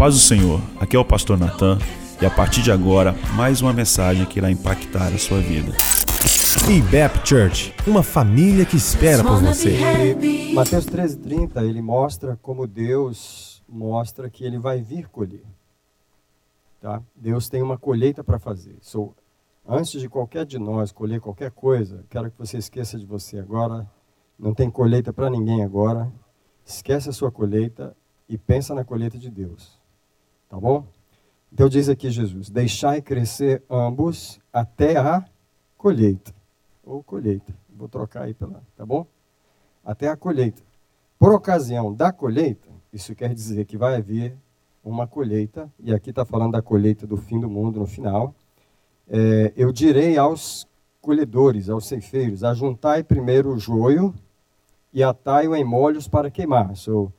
paz do Senhor, aqui é o pastor Natan e a partir de agora, mais uma mensagem que irá impactar a sua vida. IBEP Church, uma família que espera por você. Mateus 13:30, ele mostra como Deus mostra que ele vai vir colher. Tá? Deus tem uma colheita para fazer. So, antes de qualquer de nós colher qualquer coisa, quero que você esqueça de você agora. Não tem colheita para ninguém agora. Esquece a sua colheita e pensa na colheita de Deus. Tá bom? Então diz aqui Jesus: Deixai crescer ambos até a colheita. Ou colheita. Vou trocar aí pela. Tá bom? Até a colheita. Por ocasião da colheita, isso quer dizer que vai haver uma colheita, e aqui está falando da colheita do fim do mundo no final. É, eu direi aos colhedores, aos ceifeiros: Ajuntai primeiro o joio e atai-o em molhos para queimar. So,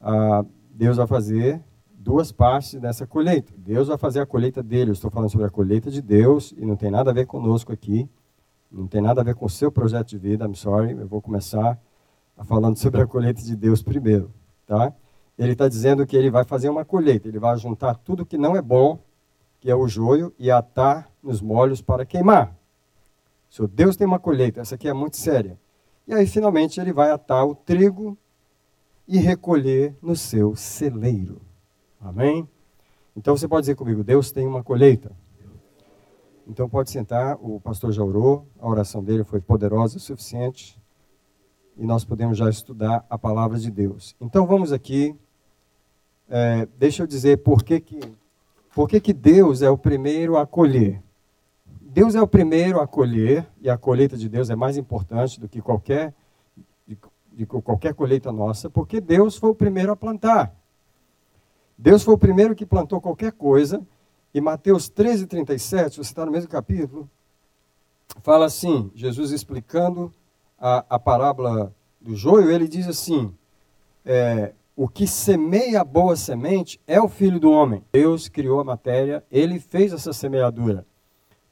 ah, Deus vai fazer duas partes dessa colheita. Deus vai fazer a colheita dele. Eu estou falando sobre a colheita de Deus e não tem nada a ver conosco aqui. Não tem nada a ver com o seu projeto de vida. I'm sorry. Eu vou começar falando sobre a colheita de Deus primeiro, tá? Ele está dizendo que ele vai fazer uma colheita. Ele vai juntar tudo que não é bom, que é o joio, e atar nos molhos para queimar. Se Deus tem uma colheita, essa aqui é muito séria. E aí, finalmente, ele vai atar o trigo e recolher no seu celeiro. Amém? Então você pode dizer comigo: Deus tem uma colheita. Então pode sentar, o pastor já orou, a oração dele foi poderosa o suficiente e nós podemos já estudar a palavra de Deus. Então vamos aqui, é, deixa eu dizer por que, que, por que, que Deus é o primeiro a colher. Deus é o primeiro a colher, e a colheita de Deus é mais importante do que qualquer, de, de qualquer colheita nossa, porque Deus foi o primeiro a plantar. Deus foi o primeiro que plantou qualquer coisa, e Mateus 13, 37, você está no mesmo capítulo, fala assim, Jesus explicando a, a parábola do joio, ele diz assim, é, o que semeia a boa semente é o filho do homem. Deus criou a matéria, ele fez essa semeadura.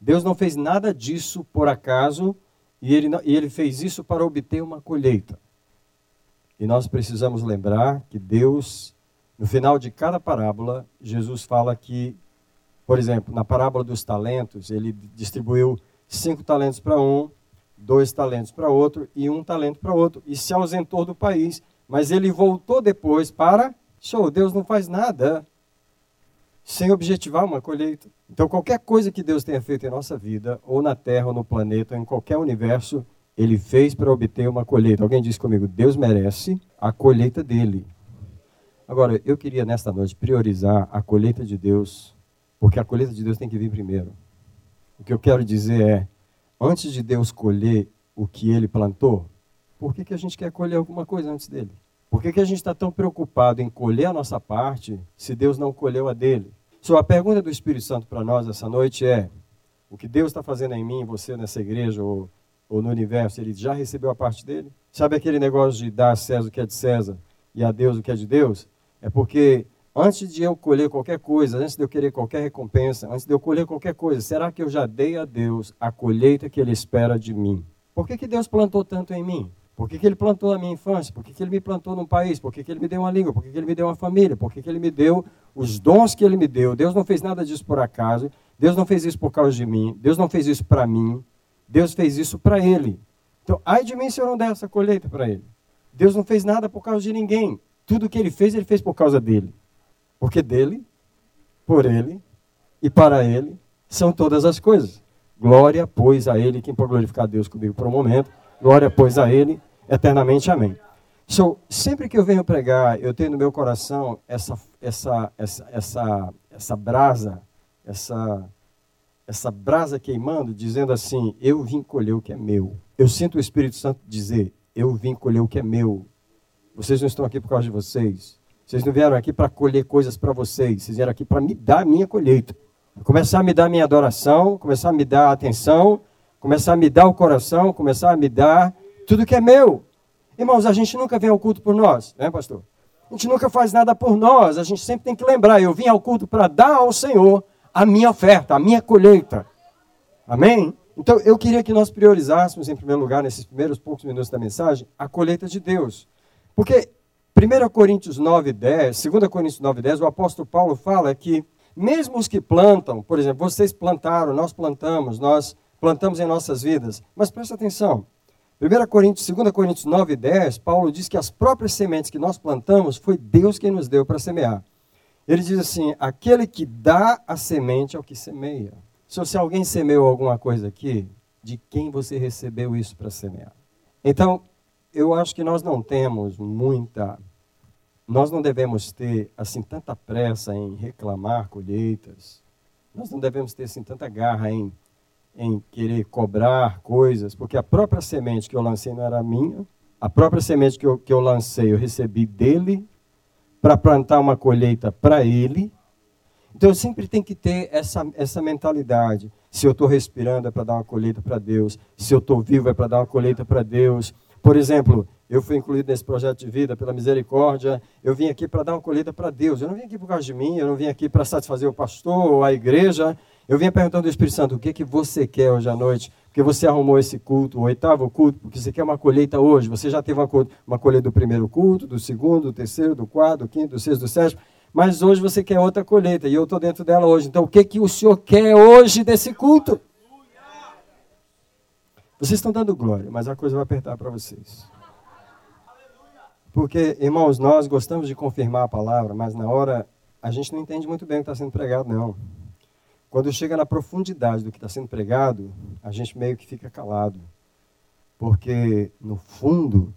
Deus não fez nada disso por acaso e ele, e ele fez isso para obter uma colheita. E nós precisamos lembrar que Deus, no final de cada parábola, Jesus fala que, por exemplo, na parábola dos talentos, ele distribuiu cinco talentos para um, dois talentos para outro e um talento para outro, e se ausentou do país. Mas ele voltou depois para. Show, Deus não faz nada sem objetivar uma colheita. Então, qualquer coisa que Deus tenha feito em nossa vida, ou na Terra, ou no planeta, ou em qualquer universo, Ele fez para obter uma colheita. Alguém disse comigo: Deus merece a colheita dele. Agora, eu queria nesta noite priorizar a colheita de Deus, porque a colheita de Deus tem que vir primeiro. O que eu quero dizer é: antes de Deus colher o que ele plantou, por que, que a gente quer colher alguma coisa antes dele? Por que, que a gente está tão preocupado em colher a nossa parte se Deus não colheu a dele? So, a pergunta do Espírito Santo para nós essa noite é: o que Deus está fazendo em mim, você nessa igreja ou, ou no universo, ele já recebeu a parte dele? Sabe aquele negócio de dar a César o que é de César e a Deus o que é de Deus? É porque antes de eu colher qualquer coisa, antes de eu querer qualquer recompensa, antes de eu colher qualquer coisa, será que eu já dei a Deus a colheita que Ele espera de mim? Por que, que Deus plantou tanto em mim? Por que, que ele plantou a minha infância? Por que, que ele me plantou num país? Por que, que ele me deu uma língua? Por que, que ele me deu uma família? Por que, que ele me deu os dons que ele me deu? Deus não fez nada disso por acaso. Deus não fez isso por causa de mim. Deus não fez isso para mim. Deus fez isso para ele. Então, ai de mim se eu não der essa colheita para ele. Deus não fez nada por causa de ninguém. Tudo que ele fez, ele fez por causa dele. Porque dele, por ele e para ele são todas as coisas. Glória, pois, a ele. Quem pode glorificar Deus comigo por um momento? Glória, pois, a ele eternamente. Amém. So, sempre que eu venho pregar, eu tenho no meu coração essa, essa, essa, essa, essa brasa, essa, essa brasa queimando, dizendo assim: Eu vim colher o que é meu. Eu sinto o Espírito Santo dizer: Eu vim colher o que é meu. Vocês não estão aqui por causa de vocês. Vocês não vieram aqui para colher coisas para vocês. Vocês vieram aqui para me dar a minha colheita. Começar a me dar minha adoração, começar a me dar a atenção, começar a me dar o coração, começar a me dar tudo que é meu. Irmãos, a gente nunca vem ao culto por nós, né, pastor? A gente nunca faz nada por nós, a gente sempre tem que lembrar: eu vim ao culto para dar ao Senhor a minha oferta, a minha colheita. Amém? Então, eu queria que nós priorizássemos, em primeiro lugar, nesses primeiros poucos minutos da mensagem, a colheita de Deus. Porque 1 1 Coríntios 9, 10, 2 Coríntios 9, 10, o apóstolo Paulo fala que mesmo os que plantam, por exemplo, vocês plantaram, nós plantamos, nós plantamos em nossas vidas, mas presta atenção, 1 Coríntios, 2 Coríntios 9, 10, Paulo diz que as próprias sementes que nós plantamos foi Deus quem nos deu para semear. Ele diz assim: aquele que dá a semente é o que semeia. Se, se alguém semeou alguma coisa aqui, de quem você recebeu isso para semear? Então, eu acho que nós não temos muita. Nós não devemos ter assim tanta pressa em reclamar colheitas. Nós não devemos ter assim tanta garra em, em querer cobrar coisas, porque a própria semente que eu lancei não era minha. A própria semente que eu, que eu lancei eu recebi dele para plantar uma colheita para ele. Então eu sempre tenho que ter essa, essa mentalidade. Se eu estou respirando é para dar uma colheita para Deus. Se eu estou vivo é para dar uma colheita para Deus. Por exemplo, eu fui incluído nesse projeto de vida pela misericórdia. Eu vim aqui para dar uma colheita para Deus. Eu não vim aqui por causa de mim, eu não vim aqui para satisfazer o pastor ou a igreja. Eu vim perguntando ao Espírito Santo, o que, que você quer hoje à noite? Porque você arrumou esse culto, o oitavo culto, porque você quer uma colheita hoje. Você já teve uma, uma colheita do primeiro culto, do segundo, do terceiro, do quarto, do quinto, do sexto, do sétimo. Mas hoje você quer outra colheita e eu estou dentro dela hoje. Então o que, que o Senhor quer hoje desse culto? Vocês estão dando glória, mas a coisa vai apertar para vocês. Porque, irmãos, nós gostamos de confirmar a palavra, mas na hora a gente não entende muito bem o que está sendo pregado, não. Quando chega na profundidade do que está sendo pregado, a gente meio que fica calado. Porque, no fundo,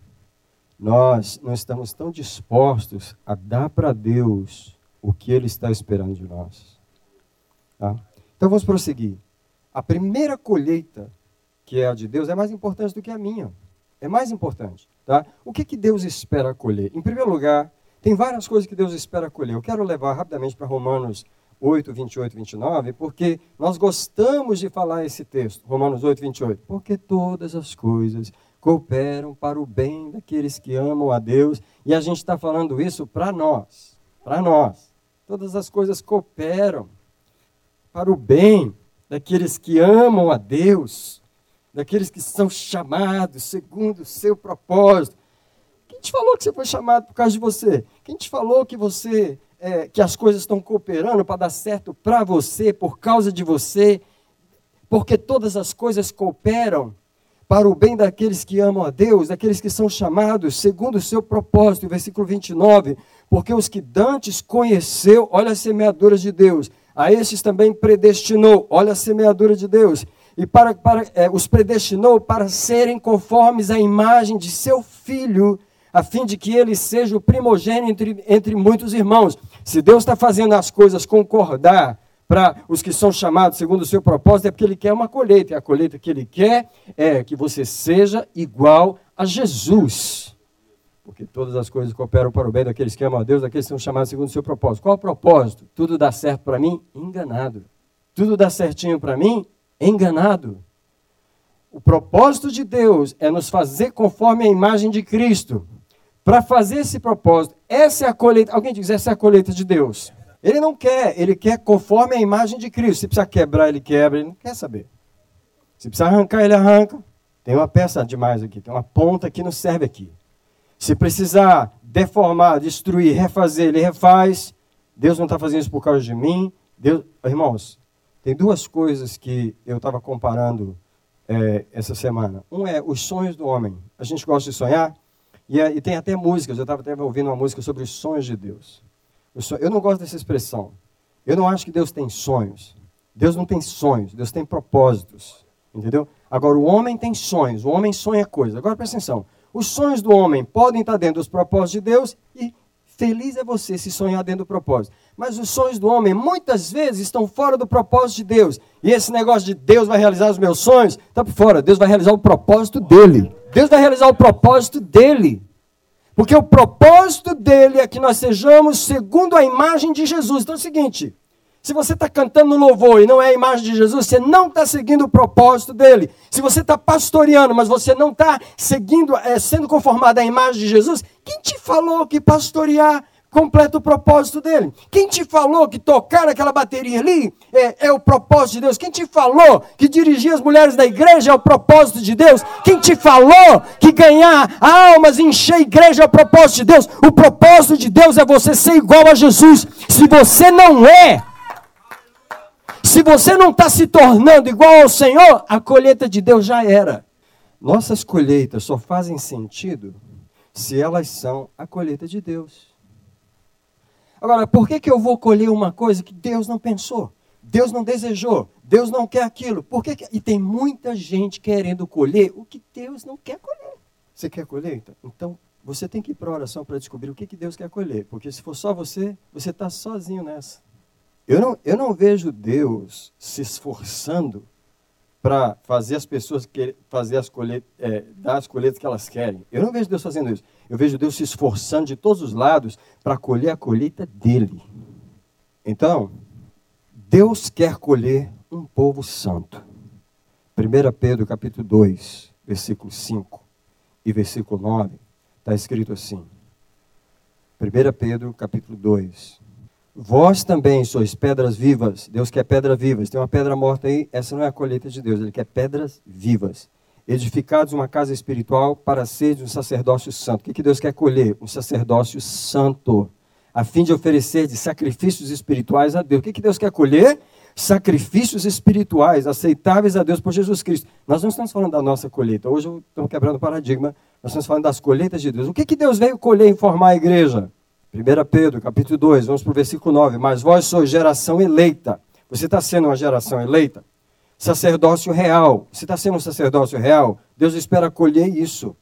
nós não estamos tão dispostos a dar para Deus o que Ele está esperando de nós. Tá? Então vamos prosseguir. A primeira colheita, que é a de Deus, é mais importante do que a minha. É mais importante. Tá? O que, que Deus espera colher? Em primeiro lugar, tem várias coisas que Deus espera colher. Eu quero levar rapidamente para Romanos 8, 28 e 29, porque nós gostamos de falar esse texto, Romanos 8, 28. Porque todas as coisas cooperam para o bem daqueles que amam a Deus, e a gente está falando isso para nós, para nós. Todas as coisas cooperam para o bem daqueles que amam a Deus, daqueles que são chamados segundo o seu propósito. Quem te falou que você foi chamado por causa de você? Quem te falou que você é, que as coisas estão cooperando para dar certo para você, por causa de você, porque todas as coisas cooperam para o bem daqueles que amam a Deus, daqueles que são chamados segundo o seu propósito, versículo 29, porque os que dantes conheceu, olha as semeaduras de Deus, a estes também predestinou, olha a semeadura de Deus, e para, para é, os predestinou para serem conformes à imagem de seu filho, a fim de que ele seja o primogênito entre, entre muitos irmãos. Se Deus está fazendo as coisas concordar para os que são chamados segundo o seu propósito, é porque ele quer uma colheita. E a colheita que ele quer é que você seja igual a Jesus. Porque todas as coisas cooperam para o bem daqueles que amam a Deus, daqueles que são chamados segundo o seu propósito. Qual o propósito? Tudo dá certo para mim? Enganado. Tudo dá certinho para mim? Enganado. O propósito de Deus é nos fazer conforme a imagem de Cristo. Para fazer esse propósito, essa é a colheita. Alguém diz, essa é a colheita de Deus. Ele não quer, ele quer conforme a imagem de Cristo. Se precisa quebrar, ele quebra, ele não quer saber. Se precisa arrancar, ele arranca. Tem uma peça demais aqui, tem uma ponta que não serve aqui. Se precisar deformar, destruir, refazer, ele refaz. Deus não está fazendo isso por causa de mim. Deus, irmãos, tem duas coisas que eu estava comparando é, essa semana. Um é os sonhos do homem. A gente gosta de sonhar. E, e tem até músicas, eu estava até ouvindo uma música sobre os sonhos de Deus. Eu não gosto dessa expressão. Eu não acho que Deus tem sonhos. Deus não tem sonhos, Deus tem propósitos. Entendeu? Agora, o homem tem sonhos, o homem sonha coisas. Agora, presta atenção. Os sonhos do homem podem estar dentro dos propósitos de Deus e feliz é você se sonhar dentro do propósito. Mas os sonhos do homem muitas vezes estão fora do propósito de Deus. E esse negócio de Deus vai realizar os meus sonhos, está por fora. Deus vai realizar o propósito dele. Deus vai realizar o propósito dele. Porque o propósito dele é que nós sejamos segundo a imagem de Jesus. Então é o seguinte: se você está cantando louvor e não é a imagem de Jesus, você não está seguindo o propósito dele. Se você está pastoreando, mas você não está seguindo, é, sendo conformado à imagem de Jesus, quem te falou que pastorear completa o propósito dele. Quem te falou que tocar aquela bateria ali é, é, o propósito de Deus? Quem te falou que dirigir as mulheres da igreja é o propósito de Deus? Quem te falou que ganhar almas, encher a igreja é o propósito de Deus? O propósito de Deus é você ser igual a Jesus. Se você não é, se você não está se tornando igual ao Senhor, a colheita de Deus já era. Nossas colheitas só fazem sentido se elas são a colheita de Deus. Agora, por que, que eu vou colher uma coisa que Deus não pensou? Deus não desejou, Deus não quer aquilo. Por que, que... E tem muita gente querendo colher o que Deus não quer colher. Você quer colher? Então, então você tem que ir para a oração para descobrir o que, que Deus quer colher. Porque se for só você, você está sozinho nessa. Eu não, eu não vejo Deus se esforçando para fazer as pessoas que, fazer as colheitas, é, dar as colheitas que elas querem. Eu não vejo Deus fazendo isso. Eu vejo Deus se esforçando de todos os lados para colher a colheita dele. Então, Deus quer colher um povo santo. 1 Pedro capítulo 2, versículo 5 e versículo 9, está escrito assim. 1 Pedro capítulo 2, Vós também sois pedras vivas. Deus quer pedra vivas. Tem uma pedra morta aí, essa não é a colheita de Deus, ele quer pedras vivas. Edificados uma casa espiritual para ser um sacerdócio santo. O que, que Deus quer colher? Um sacerdócio santo. A fim de oferecer de sacrifícios espirituais a Deus. O que, que Deus quer colher? Sacrifícios espirituais aceitáveis a Deus por Jesus Cristo. Nós não estamos falando da nossa colheita. Hoje estamos quebrando o paradigma. Nós estamos falando das colheitas de Deus. O que, que Deus veio colher e formar a igreja? 1 Pedro, capítulo 2, vamos para o versículo 9. Mas vós sois geração eleita. Você está sendo uma geração eleita? Sacerdócio real. Você está sendo um sacerdócio real? Deus espera colher isso.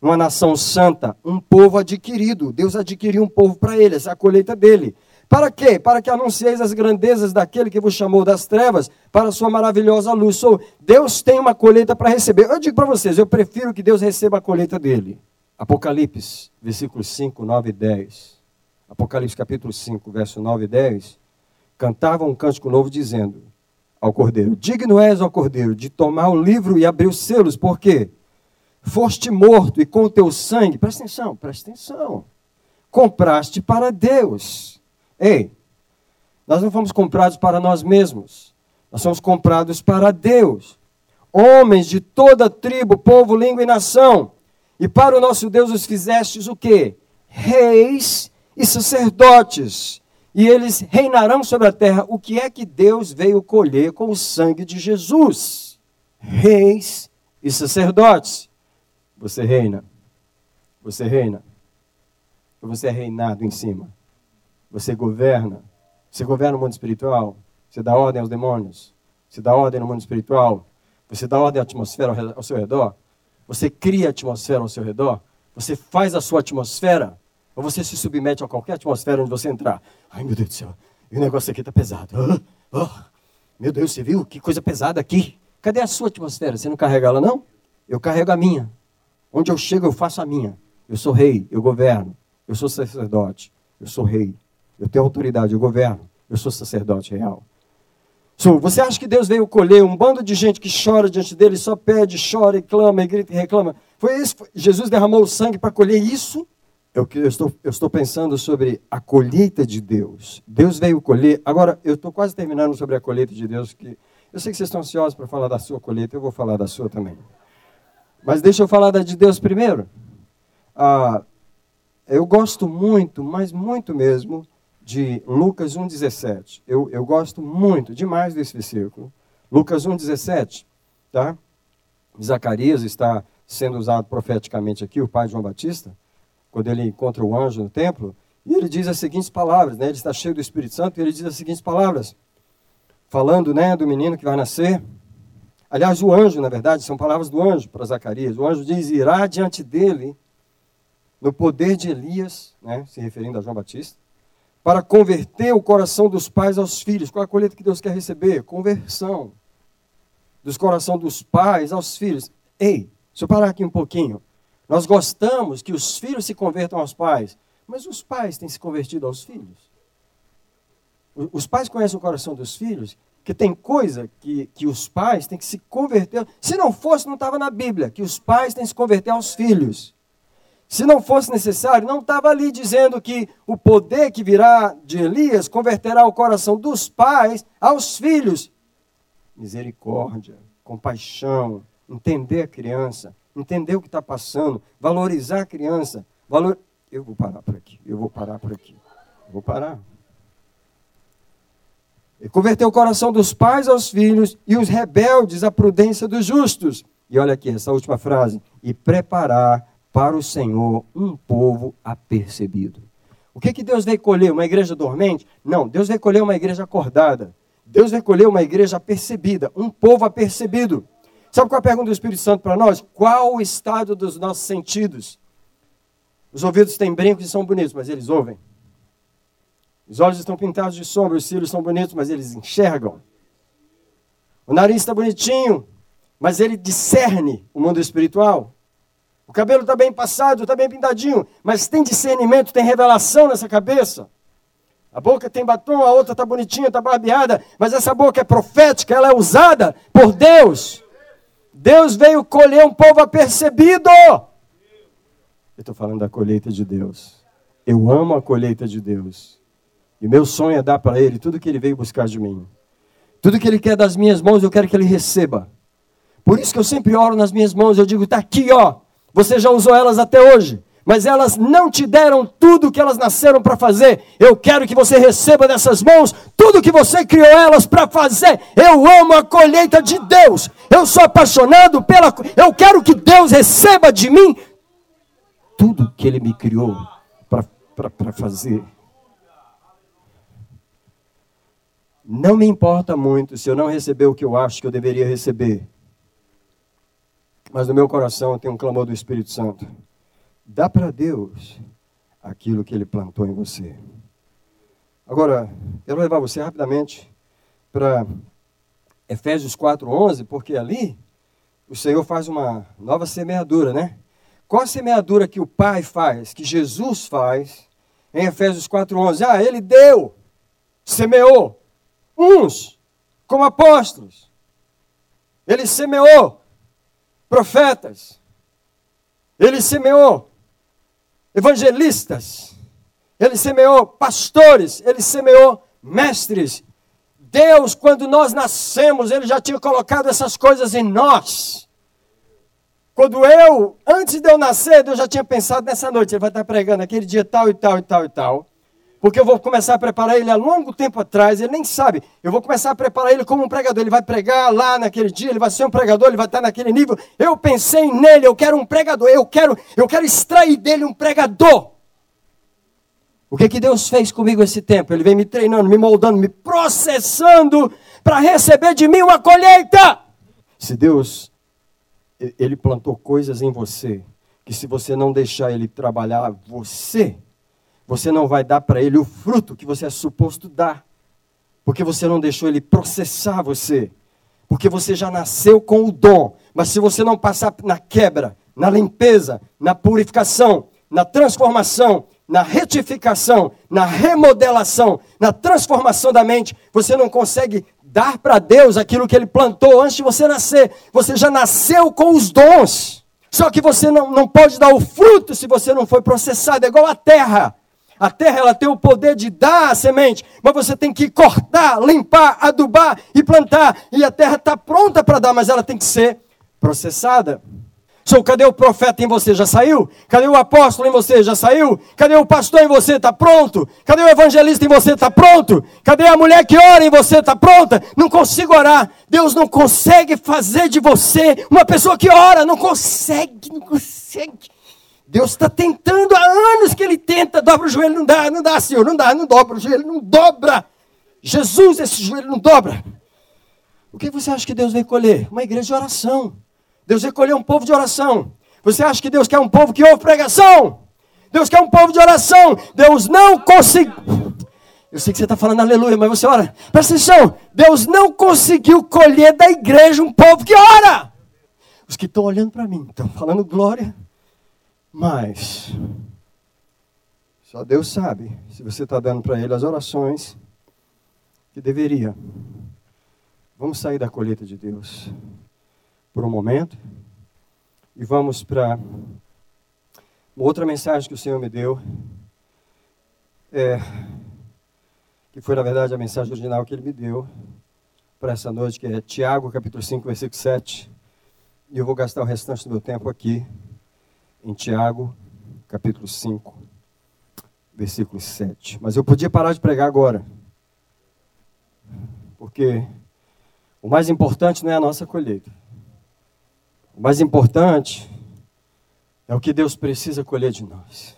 Uma nação santa, um povo adquirido. Deus adquiriu um povo para ele, essa é a colheita dele. Para quê? Para que anuncieis as grandezas daquele que vos chamou das trevas para a sua maravilhosa luz. So, Deus tem uma colheita para receber. Eu digo para vocês, eu prefiro que Deus receba a colheita dele. Apocalipse, versículos 5, 9 e 10. Apocalipse capítulo 5, verso 9 e 10, cantava um cântico novo dizendo ao cordeiro: Digno és, ó cordeiro, de tomar o livro e abrir os selos, porque foste morto e com o teu sangue, presta atenção, presta atenção, compraste para Deus. Ei, nós não fomos comprados para nós mesmos, nós somos comprados para Deus. Homens de toda tribo, povo, língua e nação. E para o nosso Deus os fizestes o quê? Reis e sacerdotes, e eles reinarão sobre a terra. O que é que Deus veio colher com o sangue de Jesus? Reis e sacerdotes. Você reina. Você reina. Você é reinado em cima? Você governa. Você governa o mundo espiritual. Você dá ordem aos demônios. Você dá ordem no mundo espiritual. Você dá ordem à atmosfera ao seu redor. Você cria a atmosfera ao seu redor. Você faz a sua atmosfera ou você se submete a qualquer atmosfera onde você entrar. Ai, meu Deus do céu, o negócio aqui está pesado. Oh, meu Deus, você viu? Que coisa pesada aqui. Cadê a sua atmosfera? Você não carrega ela, não? Eu carrego a minha. Onde eu chego, eu faço a minha. Eu sou rei, eu governo. Eu sou sacerdote, eu sou rei. Eu tenho autoridade, eu governo. Eu sou sacerdote real. So, você acha que Deus veio colher um bando de gente que chora diante dele, só pede, chora e clama, e grita e reclama? Foi isso? Jesus derramou o sangue para colher isso? Eu, eu, estou, eu estou pensando sobre a colheita de Deus. Deus veio colher. Agora, eu estou quase terminando sobre a colheita de Deus. que Eu sei que vocês estão ansiosos para falar da sua colheita, eu vou falar da sua também. Mas deixa eu falar da de Deus primeiro. Ah, eu gosto muito, mas muito mesmo, de Lucas 1,17. Eu, eu gosto muito, demais desse versículo. Lucas 1,17, tá? Zacarias está sendo usado profeticamente aqui, o pai de João Batista quando ele encontra o anjo no templo, e ele diz as seguintes palavras, né? Ele está cheio do Espírito Santo e ele diz as seguintes palavras, falando, né, do menino que vai nascer. Aliás, o anjo, na verdade, são palavras do anjo para Zacarias. O anjo diz: irá diante dele no poder de Elias, né, se referindo a João Batista, para converter o coração dos pais aos filhos. Qual é a colheita que Deus quer receber? Conversão dos corações dos pais aos filhos. Ei, deixa eu parar aqui um pouquinho. Nós gostamos que os filhos se convertam aos pais, mas os pais têm se convertido aos filhos. Os pais conhecem o coração dos filhos, que tem coisa que, que os pais têm que se converter. Se não fosse, não estava na Bíblia, que os pais têm que se converter aos filhos. Se não fosse necessário, não estava ali dizendo que o poder que virá de Elias converterá o coração dos pais aos filhos. Misericórdia, compaixão, entender a criança, entender o que está passando, valorizar a criança. Valor... Eu vou parar por aqui, eu vou parar por aqui. Vou parar. E converteu o coração dos pais aos filhos e os rebeldes à prudência dos justos. E olha aqui essa última frase: e preparar para o Senhor um povo apercebido. O que, que Deus veio colher? Uma igreja dormente? Não, Deus veio colher uma igreja acordada. Deus veio colher uma igreja apercebida, um povo apercebido. Sabe qual é a pergunta do Espírito Santo para nós? Qual o estado dos nossos sentidos? Os ouvidos têm brincos e são bonitos, mas eles ouvem. Os olhos estão pintados de sombra, os cílios são bonitos, mas eles enxergam. O nariz está bonitinho, mas ele discerne o mundo espiritual. O cabelo está bem passado, está bem pintadinho, mas tem discernimento, tem revelação nessa cabeça. A boca tem batom, a outra está bonitinha, está barbeada, mas essa boca é profética, ela é usada por Deus. Deus veio colher um povo apercebido. Eu estou falando da colheita de Deus. Eu amo a colheita de Deus. E meu sonho é dar para Ele tudo que Ele veio buscar de mim. Tudo que Ele quer das minhas mãos, eu quero que Ele receba. Por isso que eu sempre oro nas minhas mãos, eu digo, está aqui, ó. Você já usou elas até hoje, mas elas não te deram tudo que elas nasceram para fazer. Eu quero que você receba dessas mãos tudo que você criou elas para fazer. Eu amo a colheita de Deus. Eu sou apaixonado pela. Eu quero que Deus receba de mim tudo que Ele me criou para fazer. Não me importa muito se eu não receber o que eu acho que eu deveria receber. Mas no meu coração tem um clamor do Espírito Santo. Dá para Deus aquilo que Ele plantou em você. Agora, vou levar você rapidamente para Efésios 4:11, porque ali o Senhor faz uma nova semeadura, né? Qual a semeadura que o Pai faz, que Jesus faz em Efésios 4:11? Ah, ele deu, semeou uns como apóstolos. Ele semeou profetas. Ele semeou evangelistas. Ele semeou pastores. Ele semeou mestres. Deus, quando nós nascemos, Ele já tinha colocado essas coisas em nós. Quando eu, antes de eu nascer, Deus já tinha pensado nessa noite, Ele vai estar pregando aquele dia tal e tal e tal e tal. Porque eu vou começar a preparar ele há longo tempo atrás, ele nem sabe. Eu vou começar a preparar ele como um pregador. Ele vai pregar lá naquele dia, ele vai ser um pregador, ele vai estar naquele nível. Eu pensei nele, eu quero um pregador, eu quero, eu quero extrair dele um pregador. O que, que Deus fez comigo esse tempo? Ele vem me treinando, me moldando, me processando para receber de mim uma colheita. Se Deus, ele plantou coisas em você, que se você não deixar ele trabalhar você, você não vai dar para ele o fruto que você é suposto dar. Porque você não deixou ele processar você. Porque você já nasceu com o dom. Mas se você não passar na quebra, na limpeza, na purificação, na transformação, na retificação, na remodelação, na transformação da mente, você não consegue dar para Deus aquilo que Ele plantou antes de você nascer. Você já nasceu com os dons. Só que você não, não pode dar o fruto se você não foi processado. É igual a terra. A terra ela tem o poder de dar a semente, mas você tem que cortar, limpar, adubar e plantar. E a terra está pronta para dar, mas ela tem que ser processada. So, cadê o profeta em você? Já saiu? Cadê o apóstolo em você? Já saiu? Cadê o pastor em você? Está pronto? Cadê o evangelista em você? Está pronto? Cadê a mulher que ora em você? Está pronta? Não consigo orar. Deus não consegue fazer de você uma pessoa que ora. Não consegue, não consegue. Deus está tentando há anos que ele tenta, dobra o joelho, não dá, não dá, Senhor, não dá, não dobra o joelho, não dobra. Jesus, esse joelho não dobra. O que você acha que Deus veio colher? Uma igreja de oração. Deus veio colher um povo de oração. Você acha que Deus quer um povo que ouve pregação? Deus quer um povo de oração. Deus não conseguiu. Eu sei que você está falando aleluia, mas você ora. Presta atenção. Deus não conseguiu colher da igreja um povo que ora. Os que estão olhando para mim estão falando glória. Mas, só Deus sabe se você está dando para Ele as orações que deveria. Vamos sair da colheita de Deus por um momento e vamos para outra mensagem que o Senhor me deu, é, que foi na verdade a mensagem original que Ele me deu para essa noite, que é Tiago, capítulo 5, versículo 7. E eu vou gastar o restante do meu tempo aqui, em Tiago, capítulo 5, versículo 7. Mas eu podia parar de pregar agora, porque o mais importante não é a nossa colheita. O mais importante é o que Deus precisa colher de nós.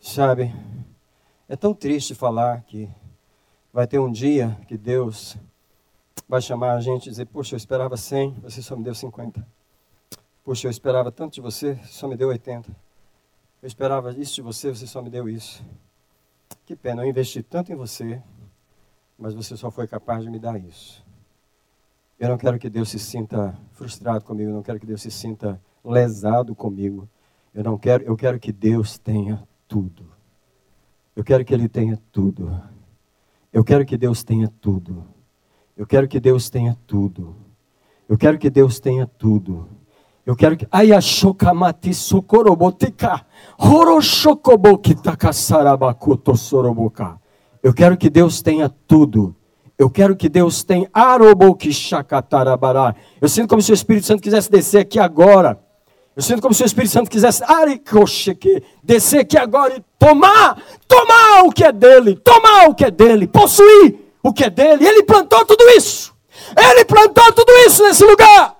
Sabe, é tão triste falar que vai ter um dia que Deus vai chamar a gente e dizer: Poxa, eu esperava 100, você só me deu 50. Poxa, eu esperava tanto de você, só me deu 80. Eu esperava isso de você, você só me deu isso. Que pena, eu investi tanto em você, mas você só foi capaz de me dar isso. Eu não quero que Deus se sinta frustrado comigo, eu não quero que Deus se sinta lesado comigo. Eu não quero, eu quero que Deus tenha tudo. Eu quero que ele tenha tudo. Eu quero que Deus tenha tudo. Eu quero que Deus tenha tudo. Eu quero que Deus tenha tudo. Eu quero que Ayashokamati sokorobotika horoshokobokitakassarabakuto soroboka. Eu quero que Deus tenha tudo. Eu quero que Deus tenha arobokishakatarabará. Eu sinto como se o Espírito Santo quisesse descer aqui agora eu sinto como se o Espírito Santo quisesse descer aqui agora e tomar, tomar o que é dele, tomar o que é dele, possuir o que é dele. Ele plantou tudo isso. Ele plantou tudo isso nesse lugar.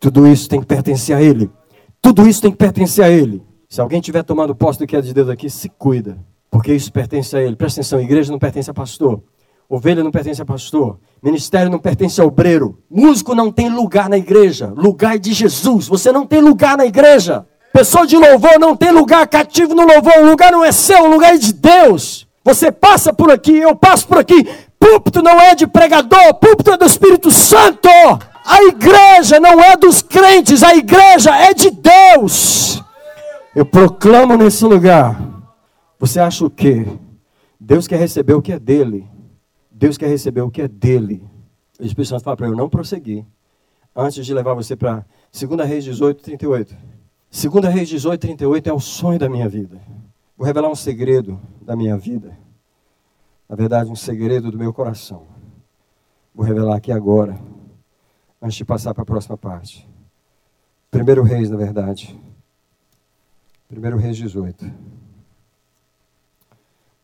Tudo isso tem que pertencer a ele. Tudo isso tem que pertencer a ele. Se alguém estiver tomando posse do que é de Deus aqui, se cuida, porque isso pertence a ele. Presta atenção, igreja não pertence a pastor. Ovelha não pertence a pastor. Ministério não pertence a obreiro. Músico não tem lugar na igreja. Lugar é de Jesus. Você não tem lugar na igreja. Pessoa de louvor não tem lugar cativo no louvor. O lugar não é seu, o lugar é de Deus. Você passa por aqui, eu passo por aqui. Púlpito não é de pregador, púlpito é do Espírito Santo. A igreja não é dos crentes, a igreja é de Deus. Eu proclamo nesse lugar. Você acha o quê? Deus quer receber o que é dele. Deus quer receber o que é dele. O Espírito Santo fala para eu não prosseguir. Antes de levar você para 2 Reis 18, 38. 2 Reis 18, 38 é o sonho da minha vida. Vou revelar um segredo da minha vida. Na verdade, um segredo do meu coração. Vou revelar aqui agora, antes de passar para a próxima parte. Primeiro Reis, na verdade. Primeiro Reis 18.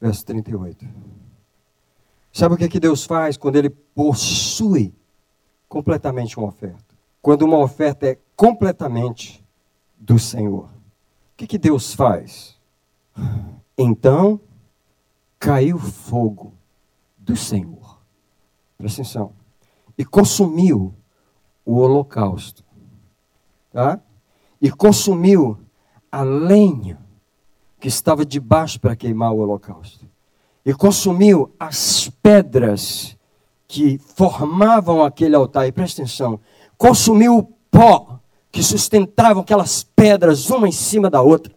Verso 38. Sabe o que, é que Deus faz quando Ele possui completamente uma oferta? Quando uma oferta é completamente do Senhor. O que, que Deus faz? Então caiu fogo do Senhor. Presta atenção. E consumiu o holocausto. Tá? E consumiu a lenha que estava debaixo para queimar o holocausto e consumiu as pedras que formavam aquele altar. E presta atenção, consumiu o pó que sustentavam aquelas pedras uma em cima da outra.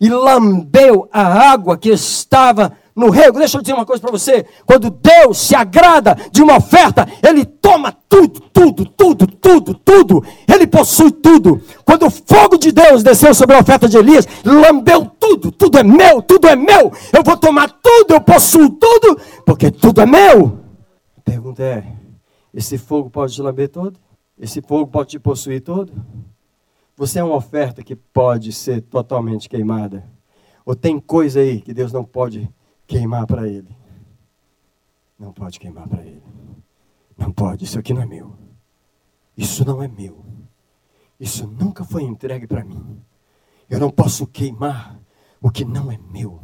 E lambeu a água que estava no rego. Deixa eu dizer uma coisa para você: quando Deus se agrada de uma oferta, Ele toma tudo, tudo, tudo, tudo, tudo. Ele possui tudo. Quando o fogo de Deus desceu sobre a oferta de Elias, lambeu tudo, tudo é meu, tudo é meu. Eu vou tomar tudo, eu possuo tudo, porque tudo é meu. A pergunta é: esse fogo pode te lamber todo? Esse fogo pode te possuir todo? Você é uma oferta que pode ser totalmente queimada? Ou tem coisa aí que Deus não pode queimar para ele. Não pode queimar para ele. Não pode, isso aqui não é meu. Isso não é meu. Isso nunca foi entregue para mim. Eu não posso queimar o que não é meu.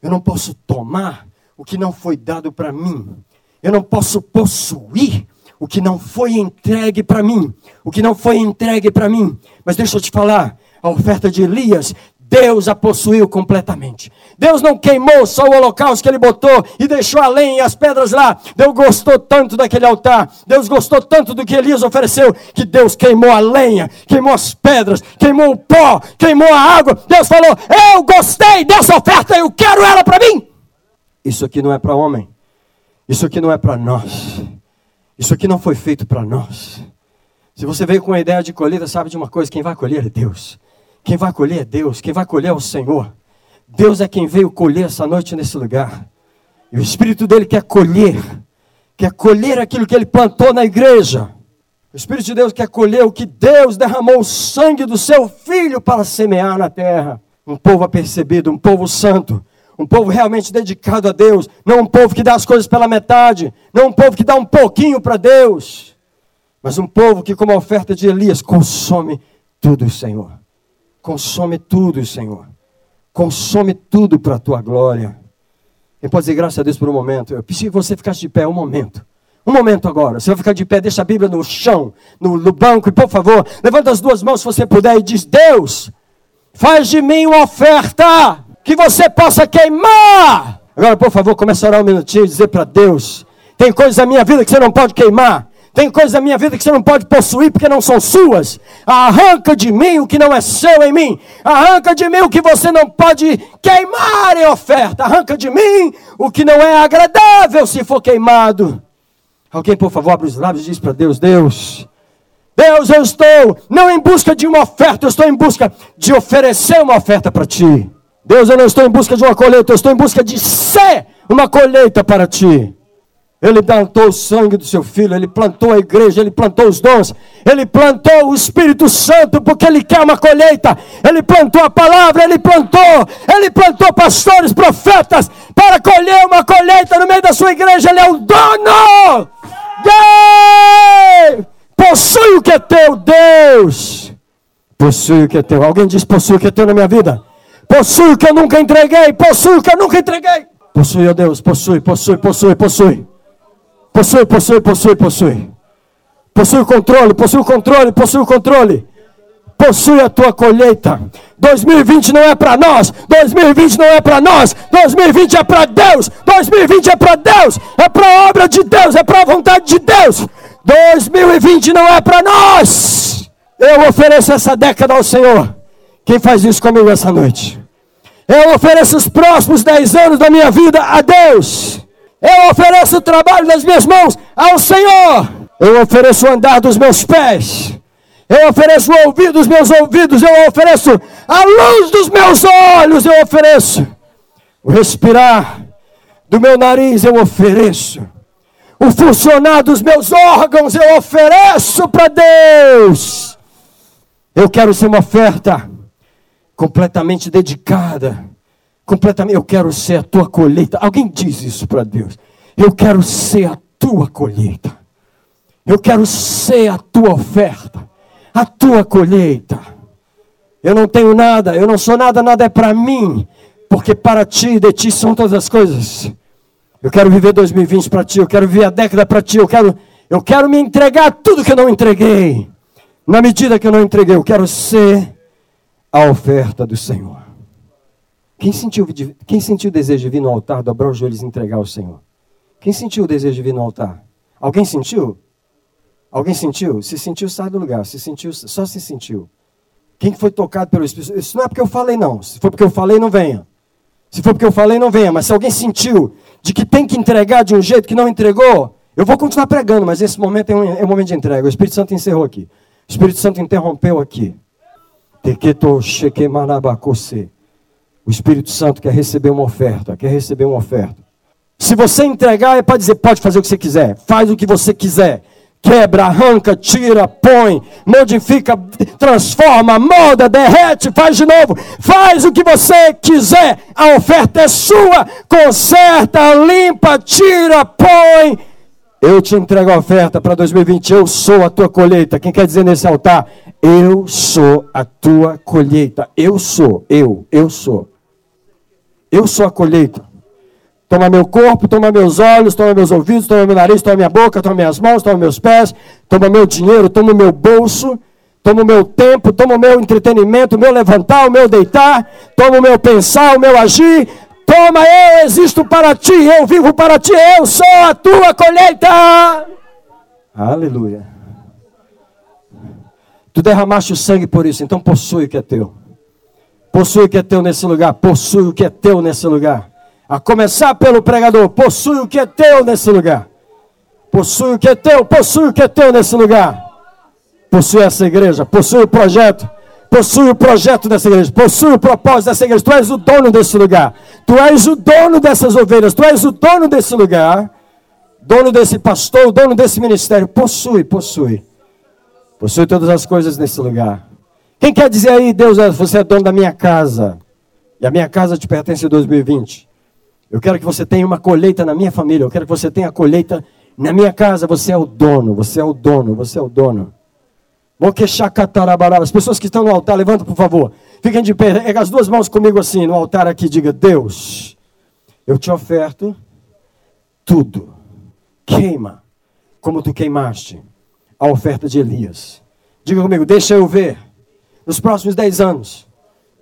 Eu não posso tomar o que não foi dado para mim. Eu não posso possuir o que não foi entregue para mim. O que não foi entregue para mim. Mas deixa eu te falar, a oferta de Elias Deus a possuiu completamente. Deus não queimou só o holocausto que ele botou e deixou a lenha e as pedras lá. Deus gostou tanto daquele altar. Deus gostou tanto do que Elias ofereceu que Deus queimou a lenha, queimou as pedras, queimou o pó, queimou a água. Deus falou: Eu gostei dessa oferta, eu quero ela para mim. Isso aqui não é para homem. Isso aqui não é para nós. Isso aqui não foi feito para nós. Se você veio com a ideia de colheita, sabe de uma coisa: quem vai colher é Deus. Quem vai colher é Deus, quem vai colher é o Senhor. Deus é quem veio colher essa noite nesse lugar. E o Espírito dele quer colher, quer colher aquilo que ele plantou na igreja. O Espírito de Deus quer colher o que Deus derramou o sangue do seu filho para semear na terra. Um povo apercebido, um povo santo, um povo realmente dedicado a Deus, não um povo que dá as coisas pela metade, não um povo que dá um pouquinho para Deus, mas um povo que, como a oferta de Elias, consome tudo, Senhor. Consome tudo, Senhor. Consome tudo para a tua glória. Quem pode dizer graças a Deus por um momento? Eu preciso que você ficasse de pé um momento. Um momento agora. Você vai ficar de pé, deixa a Bíblia no chão, no, no banco, e por favor, levanta as duas mãos se você puder e diz: Deus, faz de mim uma oferta que você possa queimar. Agora, por favor, comece a orar um minutinho e dizer para Deus: tem coisas na minha vida que você não pode queimar. Tem coisas na minha vida que você não pode possuir porque não são suas. Arranca de mim o que não é seu em mim. Arranca de mim o que você não pode queimar em oferta. Arranca de mim o que não é agradável se for queimado. Alguém, por favor, abre os lábios e diz para Deus: Deus, Deus, eu estou não em busca de uma oferta, eu estou em busca de oferecer uma oferta para ti. Deus, eu não estou em busca de uma colheita, eu estou em busca de ser uma colheita para ti. Ele plantou o sangue do seu filho, ele plantou a igreja, ele plantou os dons, ele plantou o Espírito Santo, porque ele quer uma colheita. Ele plantou a palavra, ele plantou, ele plantou pastores, profetas, para colher uma colheita no meio da sua igreja. Ele é o dono. Deus! Possui o que é teu, Deus. Possui o que é teu. Alguém diz: possui o que é teu na minha vida? Possui o que eu nunca entreguei, possui o que eu nunca entreguei. Possui, ó Deus, possui, possui, possui, possui. Possui, possui, possui, possui. Possui o controle, possui o controle, possui o controle. Possui a tua colheita. 2020 não é para nós. 2020 não é para nós. 2020 é para Deus. 2020 é para Deus. É para a obra de Deus. É para a vontade de Deus. 2020 não é para nós. Eu ofereço essa década ao Senhor. Quem faz isso comigo essa noite? Eu ofereço os próximos 10 anos da minha vida a Deus. Eu ofereço o trabalho das minhas mãos ao Senhor. Eu ofereço o andar dos meus pés. Eu ofereço o ouvido dos meus ouvidos. Eu ofereço a luz dos meus olhos. Eu ofereço o respirar do meu nariz. Eu ofereço o funcionar dos meus órgãos. Eu ofereço para Deus. Eu quero ser uma oferta completamente dedicada completamente. Eu quero ser a tua colheita. Alguém diz isso para Deus. Eu quero ser a tua colheita. Eu quero ser a tua oferta, a tua colheita. Eu não tenho nada, eu não sou nada, nada é para mim, porque para ti e de ti são todas as coisas. Eu quero viver 2020 para ti, eu quero viver a década para ti, eu quero, eu quero me entregar tudo que eu não entreguei. Na medida que eu não entreguei, eu quero ser a oferta do Senhor. Quem sentiu, quem sentiu o desejo de vir no altar, dobrar os joelhos e entregar ao Senhor? Quem sentiu o desejo de vir no altar? Alguém sentiu? Alguém sentiu? Se sentiu, sai do lugar. Se sentiu, só se sentiu. Quem foi tocado pelo Espírito? Isso não é porque eu falei, não. Se for porque eu falei, não venha. Se for porque eu falei, não venha. Mas se alguém sentiu de que tem que entregar de um jeito que não entregou, eu vou continuar pregando, mas esse momento é um, é um momento de entrega. O Espírito Santo encerrou aqui. O Espírito Santo interrompeu aqui. Teketo shekemanabakose. O Espírito Santo quer receber uma oferta, quer receber uma oferta. Se você entregar, é para dizer: pode fazer o que você quiser, faz o que você quiser. Quebra, arranca, tira, põe, modifica, transforma, molda, derrete, faz de novo. Faz o que você quiser. A oferta é sua. Conserta, limpa, tira, põe. Eu te entrego a oferta para 2020. Eu sou a tua colheita. Quem quer dizer nesse altar? Eu sou a tua colheita. Eu sou, eu, eu sou. Eu sou a colheita. Toma meu corpo, toma meus olhos, toma meus ouvidos, toma meu nariz, toma minha boca, toma minhas mãos, toma meus pés, toma meu dinheiro, toma meu bolso, toma meu tempo, toma meu entretenimento, meu levantar, o meu deitar, toma o meu pensar, o meu agir. Toma, eu existo para ti, eu vivo para ti, eu sou a tua colheita. Aleluia. Tu derramaste o sangue por isso, então possui o que é teu. Possui o que é teu nesse lugar. Possui o que é teu nesse lugar. A começar pelo pregador. Possui o que é teu nesse lugar. Possui o que é teu. Possui o que é teu nesse lugar. Possui essa igreja. Possui o projeto. possui o projeto dessa igreja, possui o propósito dessa igreja. Tu és o dono desse lugar. Tu és o dono dessas ovelhas. Tu és o dono desse lugar. Dono desse pastor, dono desse ministério. Possui, possui. Possui todas as coisas nesse lugar. Quem quer dizer aí, Deus, você é dono da minha casa. E a minha casa te pertence em 2020. Eu quero que você tenha uma colheita na minha família. Eu quero que você tenha colheita na minha casa. Você é o dono, você é o dono, você é o dono. As pessoas que estão no altar, levanta por favor. Fiquem de pé, pega as duas mãos comigo assim, no altar aqui, diga: Deus, eu te oferto tudo. Queima, como tu queimaste a oferta de Elias. Diga comigo, deixa eu ver, nos próximos dez anos,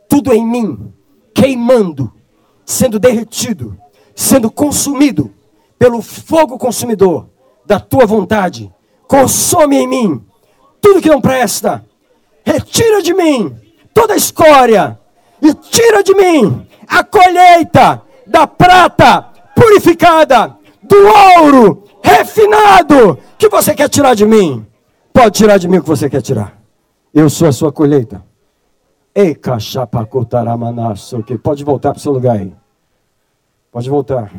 tudo em mim, queimando, sendo derretido, sendo consumido pelo fogo consumidor da tua vontade. Consome em mim tudo que não presta. Retira de mim toda a escória e tira de mim a colheita da prata purificada, do ouro refinado que você quer tirar de mim. Pode tirar de mim o que você quer tirar. Eu sou a sua colheita. Ei, cachapacotaramanaço, que pode voltar para o seu lugar aí. Pode voltar.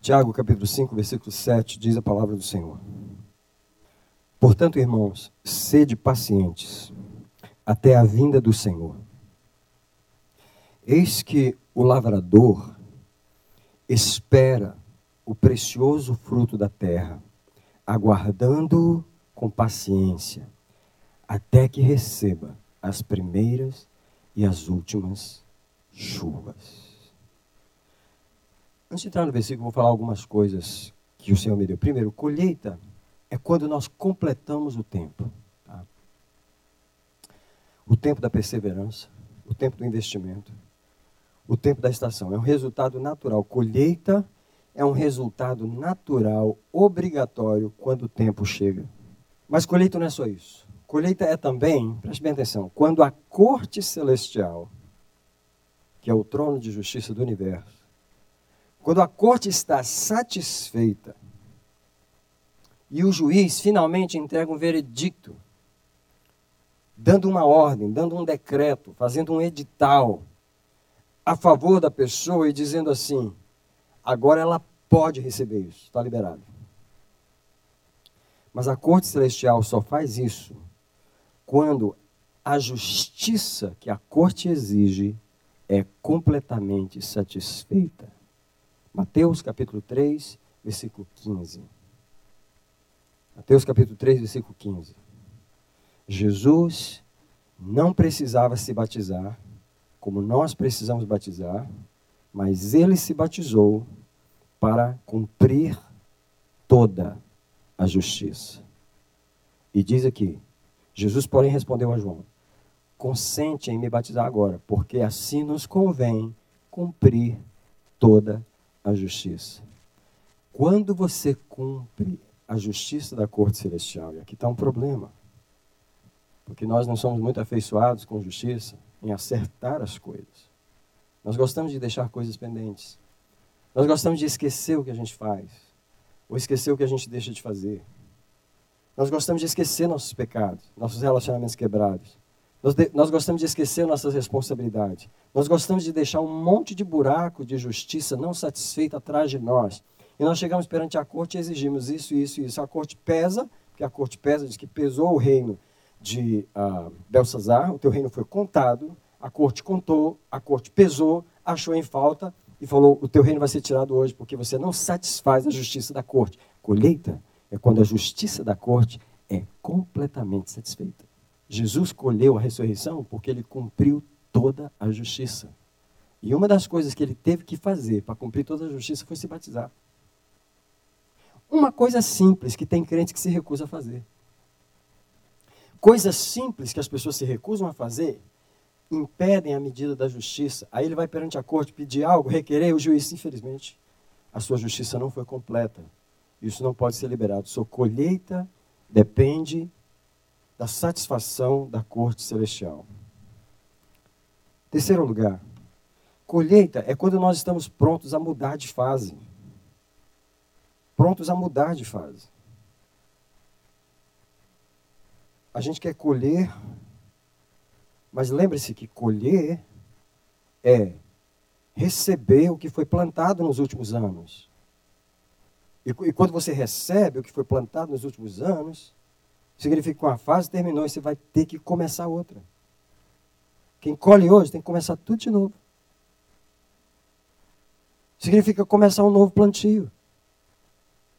Tiago capítulo 5, versículo 7 diz a palavra do Senhor. Portanto, irmãos, sede pacientes até a vinda do Senhor. Eis que o lavrador espera o precioso fruto da terra, aguardando-o com paciência, até que receba as primeiras e as últimas chuvas. Antes de entrar no versículo, vou falar algumas coisas que o Senhor me deu. Primeiro, colheita é quando nós completamos o tempo. Tá? O tempo da perseverança, o tempo do investimento, o tempo da estação. É um resultado natural. Colheita é um resultado natural, obrigatório, quando o tempo chega. Mas colheita não é só isso. Colheita é também, preste bem atenção, quando a corte celestial, que é o trono de justiça do universo, quando a corte está satisfeita e o juiz finalmente entrega um veredicto, dando uma ordem, dando um decreto, fazendo um edital a favor da pessoa e dizendo assim: agora ela pode receber isso, está liberado. Mas a corte celestial só faz isso quando a justiça que a corte exige é completamente satisfeita. Mateus capítulo 3, versículo 15. Mateus capítulo 3, versículo 15. Jesus não precisava se batizar, como nós precisamos batizar, mas ele se batizou para cumprir toda a justiça. E diz aqui: Jesus, porém, respondeu a João: Consente em me batizar agora, porque assim nos convém cumprir toda a justiça. Quando você cumpre a justiça da corte celestial. E aqui está um problema. Porque nós não somos muito afeiçoados com justiça em acertar as coisas. Nós gostamos de deixar coisas pendentes. Nós gostamos de esquecer o que a gente faz, ou esquecer o que a gente deixa de fazer. Nós gostamos de esquecer nossos pecados, nossos relacionamentos quebrados. Nós, de, nós gostamos de esquecer nossas responsabilidades. Nós gostamos de deixar um monte de buraco de justiça não satisfeita atrás de nós e nós chegamos perante a corte e exigimos isso, isso e isso. A corte pesa, porque a corte pesa, diz que pesou o reino de uh, Belsazar, o teu reino foi contado, a corte contou, a corte pesou, achou em falta e falou: o teu reino vai ser tirado hoje porque você não satisfaz a justiça da corte. Colheita é quando a justiça da corte é completamente satisfeita. Jesus colheu a ressurreição porque ele cumpriu toda a justiça. E uma das coisas que ele teve que fazer para cumprir toda a justiça foi se batizar. Uma coisa simples que tem crente que se recusa a fazer. Coisas simples que as pessoas se recusam a fazer impedem a medida da justiça. Aí ele vai perante a corte pedir algo, requerer, o juiz, infelizmente, a sua justiça não foi completa. Isso não pode ser liberado. Sua colheita depende da satisfação da corte celestial. Terceiro lugar, colheita é quando nós estamos prontos a mudar de fase prontos a mudar de fase. a gente quer colher, mas lembre-se que colher é receber o que foi plantado nos últimos anos. E, e, quando você recebe o que foi plantado nos últimos anos, significa que uma fase terminou e você vai ter que começar outra. Quem colhe hoje tem que começar tudo de novo. Significa começar um novo plantio.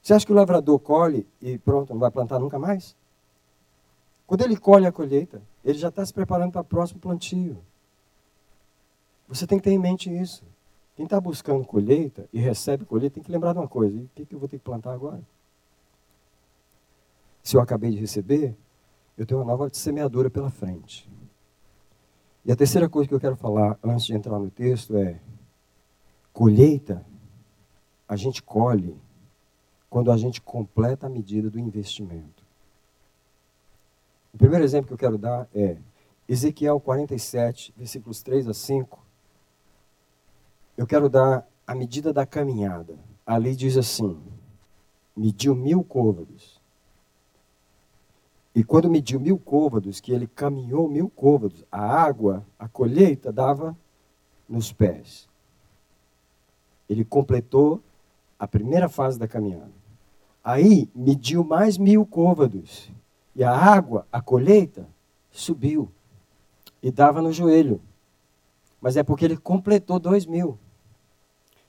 Você acha que o lavrador colhe e pronto, não vai plantar nunca mais? Quando ele colhe a colheita, ele já está se preparando para o próximo plantio. Você tem que ter em mente isso. Quem está buscando colheita e recebe colheita tem que lembrar de uma coisa: o que, que eu vou ter que plantar agora? Se eu acabei de receber, eu tenho uma nova semeadura pela frente. E a terceira coisa que eu quero falar antes de entrar no texto é: colheita, a gente colhe quando a gente completa a medida do investimento. O primeiro exemplo que eu quero dar é Ezequiel 47, versículos 3 a 5. Eu quero dar a medida da caminhada. Ali diz assim: mediu mil côvados. E quando mediu mil côvados, que ele caminhou mil côvados, a água, a colheita dava nos pés. Ele completou a primeira fase da caminhada. Aí mediu mais mil côvados. E a água, a colheita, subiu. E dava no joelho. Mas é porque ele completou dois mil.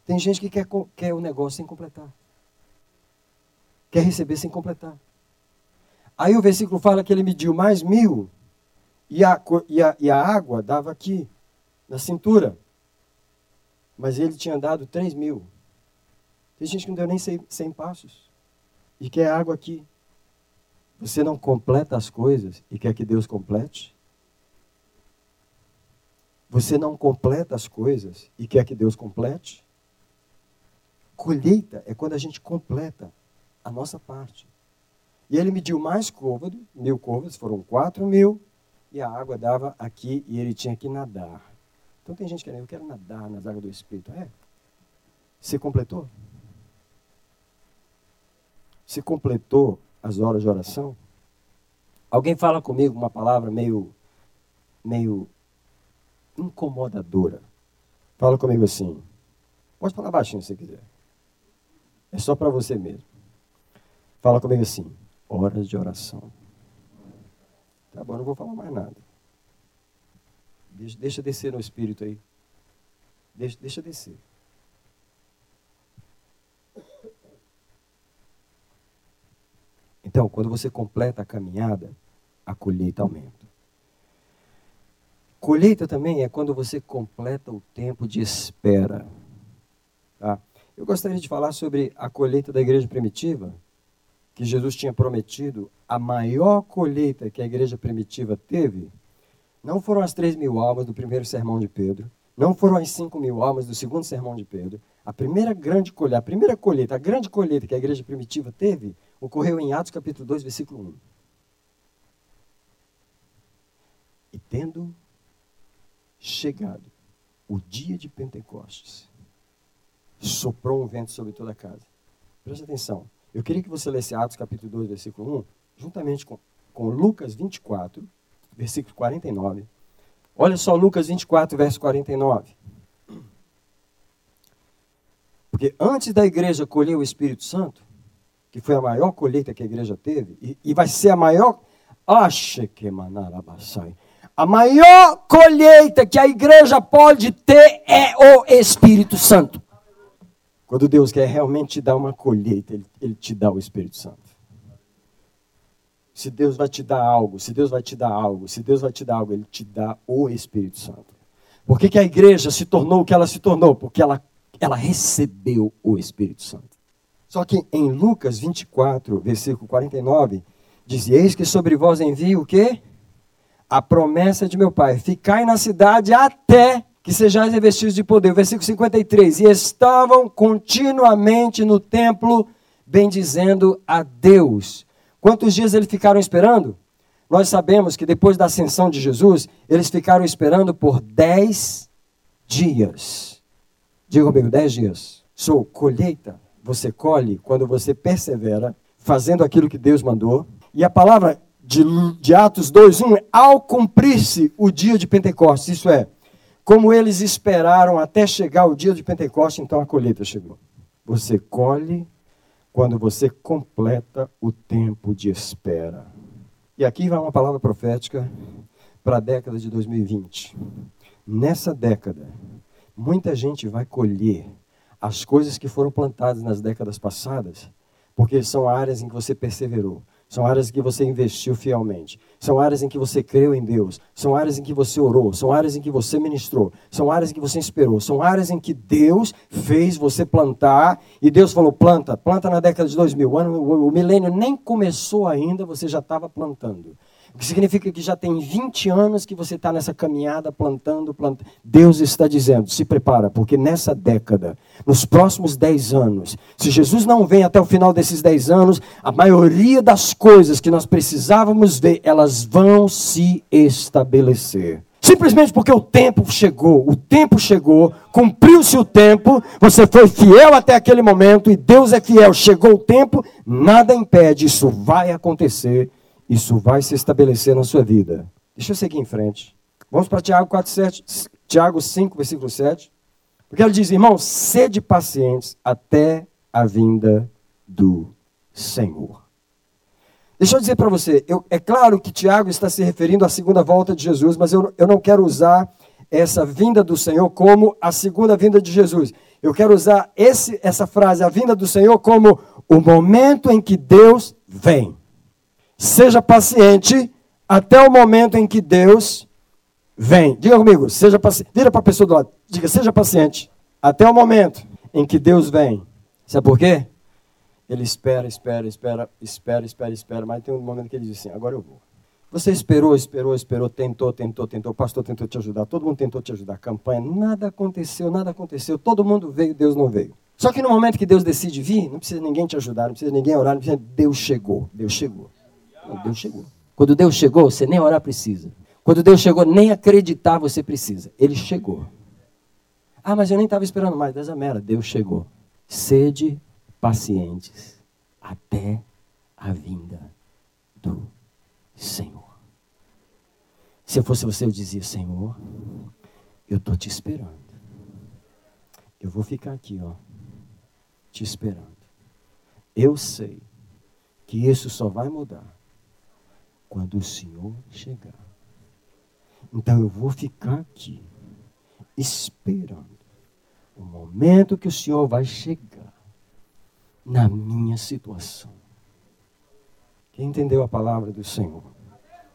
Tem gente que quer, quer o negócio sem completar. Quer receber sem completar. Aí o versículo fala que ele mediu mais mil. E a, e a, e a água dava aqui, na cintura. Mas ele tinha dado três mil. Tem gente que não deu nem 100 passos e quer água aqui. Você não completa as coisas e quer que Deus complete? Você não completa as coisas e quer que Deus complete? Colheita é quando a gente completa a nossa parte. E ele mediu mais côvado, mil côvados, foram quatro mil, e a água dava aqui e ele tinha que nadar. Então tem gente que eu quero nadar nas águas do Espírito. É? Você completou? se completou as horas de oração? Alguém fala comigo uma palavra meio, meio incomodadora. Fala comigo assim. Pode falar baixinho se quiser. É só para você mesmo. Fala comigo assim. Horas de oração. Tá bom, não vou falar mais nada. Deixa, deixa descer no espírito aí. Deixa, deixa descer. Então, quando você completa a caminhada, a colheita aumenta. Colheita também é quando você completa o tempo de espera. Tá? Eu gostaria de falar sobre a colheita da igreja primitiva, que Jesus tinha prometido. A maior colheita que a igreja primitiva teve não foram as três mil almas do primeiro sermão de Pedro, não foram as cinco mil almas do segundo sermão de Pedro. A primeira grande colheita, a primeira colheita, a grande colheita que a igreja primitiva teve ocorreu em Atos capítulo 2, versículo 1. E tendo chegado o dia de Pentecostes, soprou um vento sobre toda a casa. Preste atenção. Eu queria que você lesse Atos capítulo 2, versículo 1, juntamente com, com Lucas 24, versículo 49. Olha só Lucas 24, verso 49. Porque antes da igreja colher o Espírito Santo, que foi a maior colheita que a igreja teve, e, e vai ser a maior. A maior colheita que a igreja pode ter é o Espírito Santo. Quando Deus quer realmente te dar uma colheita, Ele, ele te dá o Espírito Santo. Se Deus vai te dar algo, se Deus vai te dar algo, se Deus vai te dar algo, Ele te dá o Espírito Santo. Por que, que a igreja se tornou o que ela se tornou? Porque ela, ela recebeu o Espírito Santo. Só que em Lucas 24, versículo 49, diz: Eis que sobre vós envio o quê? A promessa de meu Pai. Ficai na cidade até que sejais revestidos de poder. Versículo 53. E estavam continuamente no templo, bendizendo a Deus. Quantos dias eles ficaram esperando? Nós sabemos que depois da ascensão de Jesus, eles ficaram esperando por dez dias. Diga comigo, dez dias. Sou colheita você colhe quando você persevera fazendo aquilo que Deus mandou. E a palavra de, de Atos 2:1, ao cumprir-se o dia de Pentecostes, isso é, como eles esperaram até chegar o dia de Pentecostes, então a colheita chegou. Você colhe quando você completa o tempo de espera. E aqui vai uma palavra profética para a década de 2020. Nessa década, muita gente vai colher as coisas que foram plantadas nas décadas passadas, porque são áreas em que você perseverou, são áreas em que você investiu fielmente. São áreas em que você creu em Deus. São áreas em que você orou. São áreas em que você ministrou. São áreas em que você inspirou. São áreas em que Deus fez você plantar. E Deus falou: planta, planta na década de 2000. O, ano, o milênio nem começou ainda, você já estava plantando. Que significa que já tem 20 anos que você está nessa caminhada plantando, plantando. Deus está dizendo: se prepara, porque nessa década, nos próximos 10 anos, se Jesus não vem até o final desses 10 anos, a maioria das coisas que nós precisávamos ver, elas vão se estabelecer. Simplesmente porque o tempo chegou, o tempo chegou, cumpriu-se o tempo, você foi fiel até aquele momento e Deus é fiel. Chegou o tempo, nada impede, isso vai acontecer isso vai se estabelecer na sua vida. Deixa eu seguir em frente. Vamos para Tiago 4, 7, Tiago 5, versículo 7. Porque ele diz, irmãos, sede pacientes até a vinda do Senhor. Deixa eu dizer para você, eu, é claro que Tiago está se referindo à segunda volta de Jesus, mas eu, eu não quero usar essa vinda do Senhor como a segunda vinda de Jesus. Eu quero usar esse, essa frase, a vinda do Senhor, como o momento em que Deus vem. Seja paciente até o momento em que Deus vem. Diga comigo, seja paciente. Vira para a pessoa do lado. Diga, seja paciente até o momento em que Deus vem. Sabe por quê? Ele espera, espera, espera, espera, espera, espera, mas tem um momento que ele diz assim: agora eu vou. Você esperou, esperou, esperou, tentou, tentou, tentou, o pastor tentou te ajudar, todo mundo tentou te ajudar, campanha, nada aconteceu, nada aconteceu, todo mundo veio, Deus não veio. Só que no momento que Deus decide vir, não precisa ninguém te ajudar, não precisa ninguém orar, não precisa, Deus chegou, Deus chegou. Deus chegou. Quando Deus chegou, você nem orar precisa. Quando Deus chegou, nem acreditar você precisa. Ele chegou. Ah, mas eu nem estava esperando mais. Deus é. Deus chegou. Sede pacientes até a vinda do Senhor. Se eu fosse você, eu dizia: Senhor, eu estou te esperando. Eu vou ficar aqui, ó, te esperando. Eu sei que isso só vai mudar quando o Senhor chegar. Então eu vou ficar aqui, esperando o momento que o Senhor vai chegar na minha situação. Quem entendeu a palavra do Senhor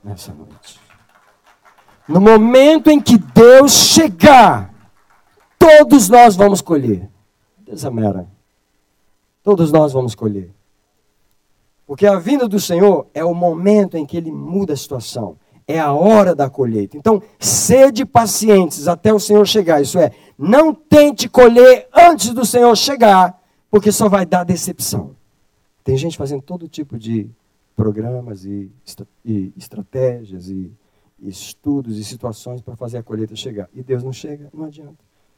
nessa noite? No momento em que Deus chegar, todos nós vamos colher. Deus amera. Todos nós vamos colher. Porque a vinda do Senhor é o momento em que ele muda a situação. É a hora da colheita. Então, sede pacientes até o Senhor chegar. Isso é, não tente colher antes do Senhor chegar, porque só vai dar decepção. Tem gente fazendo todo tipo de programas e, e estratégias e, e estudos e situações para fazer a colheita chegar. E Deus não chega, não adianta.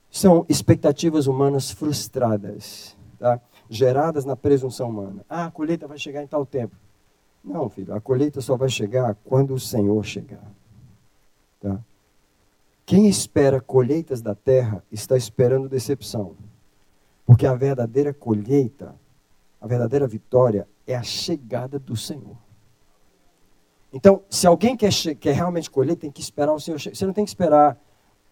São expectativas humanas frustradas. Tá? Geradas na presunção humana. Ah, a colheita vai chegar em tal tempo. Não, filho, a colheita só vai chegar quando o Senhor chegar. Tá? Quem espera colheitas da terra está esperando decepção. Porque a verdadeira colheita, a verdadeira vitória é a chegada do Senhor. Então, se alguém quer, quer realmente colher, tem que esperar o Senhor chegar. Você não tem que esperar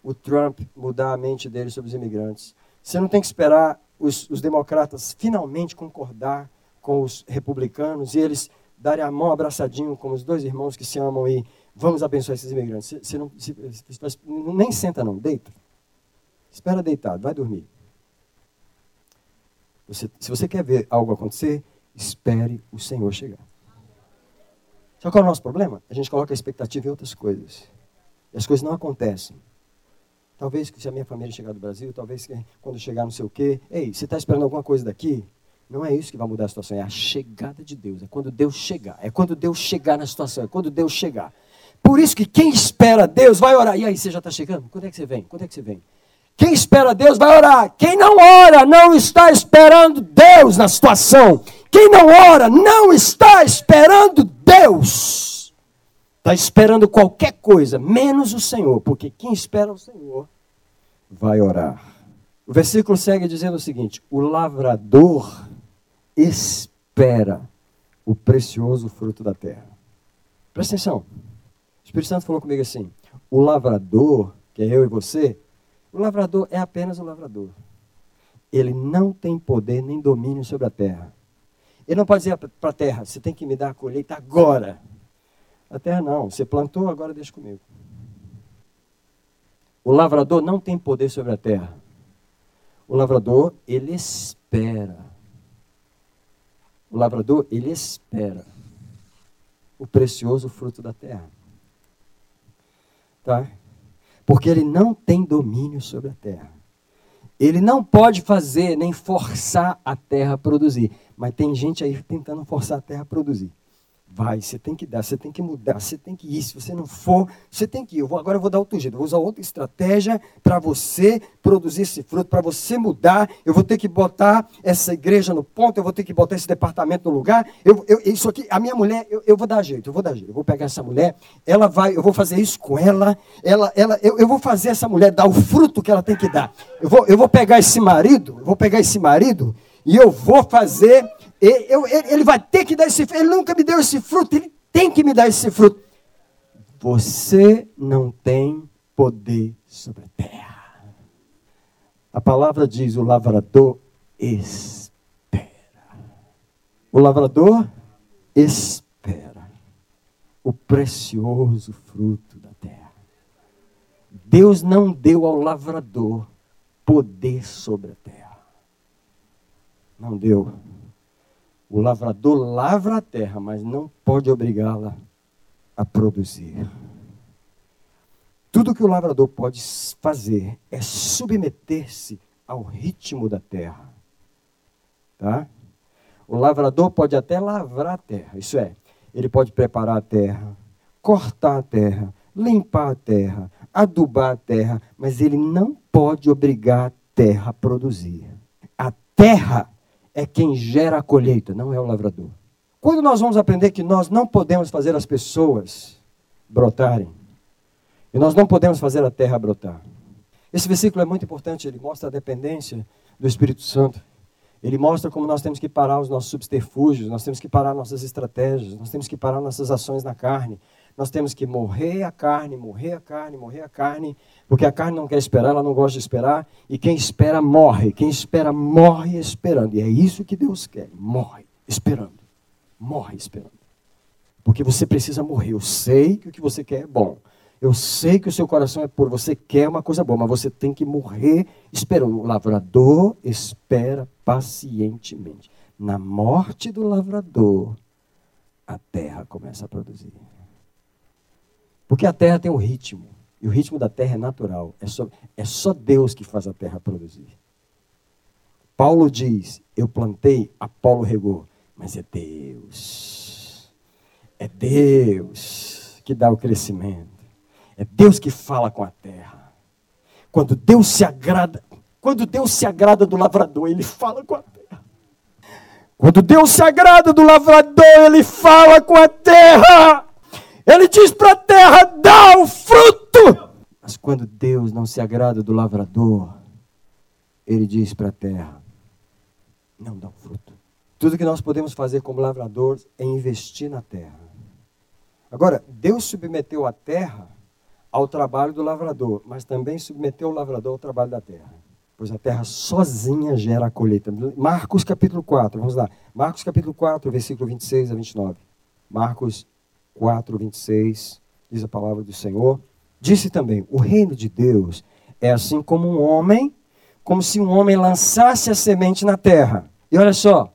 o Trump mudar a mente dele sobre os imigrantes. Você não tem que esperar os, os democratas finalmente concordar com os republicanos e eles darem a mão abraçadinho como os dois irmãos que se amam e vamos abençoar esses imigrantes. Você, não, se, nem senta não, deita. Espera deitado, vai dormir. Se você quer ver algo acontecer, espere o Senhor chegar. Sabe qual é o nosso problema? A gente coloca a expectativa em outras coisas. E as coisas não acontecem. Talvez se a minha família chegar do Brasil, talvez quando chegar não sei o quê. Ei, você está esperando alguma coisa daqui? Não é isso que vai mudar a situação, é a chegada de Deus. É quando Deus chegar. É quando Deus chegar na situação, é quando Deus chegar. Por isso que quem espera Deus vai orar. E aí, você já está chegando? Quando é que você vem? Quando é que você vem? Quem espera Deus vai orar. Quem não ora não está esperando Deus na situação. Quem não ora não está esperando Deus. Está esperando qualquer coisa, menos o Senhor, porque quem espera o Senhor vai orar. O versículo segue dizendo o seguinte: o lavrador espera o precioso fruto da terra. Presta atenção. O Espírito Santo falou comigo assim: o lavrador, que é eu e você, o lavrador é apenas o lavrador. Ele não tem poder nem domínio sobre a terra. Ele não pode dizer para a terra: você tem que me dar a colheita agora. A terra não, você plantou, agora deixa comigo. O lavrador não tem poder sobre a terra. O lavrador, ele espera. O lavrador, ele espera o precioso fruto da terra. Tá? Porque ele não tem domínio sobre a terra. Ele não pode fazer nem forçar a terra a produzir. Mas tem gente aí tentando forçar a terra a produzir. Vai, você tem que dar, você tem que mudar, você tem que ir. Se você não for, você tem que ir. Eu vou, agora eu vou dar outro jeito, eu vou usar outra estratégia para você produzir esse fruto, para você mudar. Eu vou ter que botar essa igreja no ponto, eu vou ter que botar esse departamento no lugar. Eu, eu, isso aqui, a minha mulher, eu, eu vou dar jeito, eu vou dar jeito. Eu vou pegar essa mulher, ela vai, eu vou fazer isso com ela. ela, ela eu, eu vou fazer essa mulher dar o fruto que ela tem que dar. Eu vou, eu vou pegar esse marido, eu vou pegar esse marido e eu vou fazer ele vai ter que dar esse fruto. Ele nunca me deu esse fruto, ele tem que me dar esse fruto. Você não tem poder sobre a terra. A palavra diz: o lavrador espera. O lavrador espera o precioso fruto da terra. Deus não deu ao lavrador poder sobre a terra. Não deu. O lavrador lavra a terra, mas não pode obrigá-la a produzir. Tudo que o lavrador pode fazer é submeter-se ao ritmo da terra. Tá? O lavrador pode até lavrar a terra, isso é, ele pode preparar a terra, cortar a terra, limpar a terra, adubar a terra, mas ele não pode obrigar a terra a produzir. A terra é quem gera a colheita, não é o lavrador. Quando nós vamos aprender que nós não podemos fazer as pessoas brotarem, e nós não podemos fazer a terra brotar. Esse versículo é muito importante, ele mostra a dependência do Espírito Santo. Ele mostra como nós temos que parar os nossos subterfúgios, nós temos que parar nossas estratégias, nós temos que parar nossas ações na carne. Nós temos que morrer a carne, morrer a carne, morrer a carne, porque a carne não quer esperar, ela não gosta de esperar, e quem espera morre. Quem espera morre esperando. E é isso que Deus quer: morre esperando. Morre esperando. Porque você precisa morrer. Eu sei que o que você quer é bom. Eu sei que o seu coração é puro. Você quer uma coisa boa, mas você tem que morrer esperando. O lavrador espera pacientemente. Na morte do lavrador, a terra começa a produzir. Porque a terra tem um ritmo. E o ritmo da terra é natural. É só, é só Deus que faz a terra produzir. Paulo diz: Eu plantei, Apolo regou. Mas é Deus. É Deus que dá o crescimento. É Deus que fala com a terra. Quando Deus se agrada, quando Deus se agrada do lavrador, ele fala com a terra. Quando Deus se agrada do lavrador, ele fala com a terra. Ele diz para a terra: dá o fruto. Mas quando Deus não se agrada do lavrador, ele diz para a terra: não dá o fruto. Tudo que nós podemos fazer como lavradores é investir na terra. Agora, Deus submeteu a terra ao trabalho do lavrador, mas também submeteu o lavrador ao trabalho da terra. Pois a terra sozinha gera a colheita. Marcos capítulo 4, vamos lá. Marcos capítulo 4, versículo 26 a 29. Marcos 4, 26, diz a palavra do Senhor. Disse também: O reino de Deus é assim como um homem, como se um homem lançasse a semente na terra. E olha só,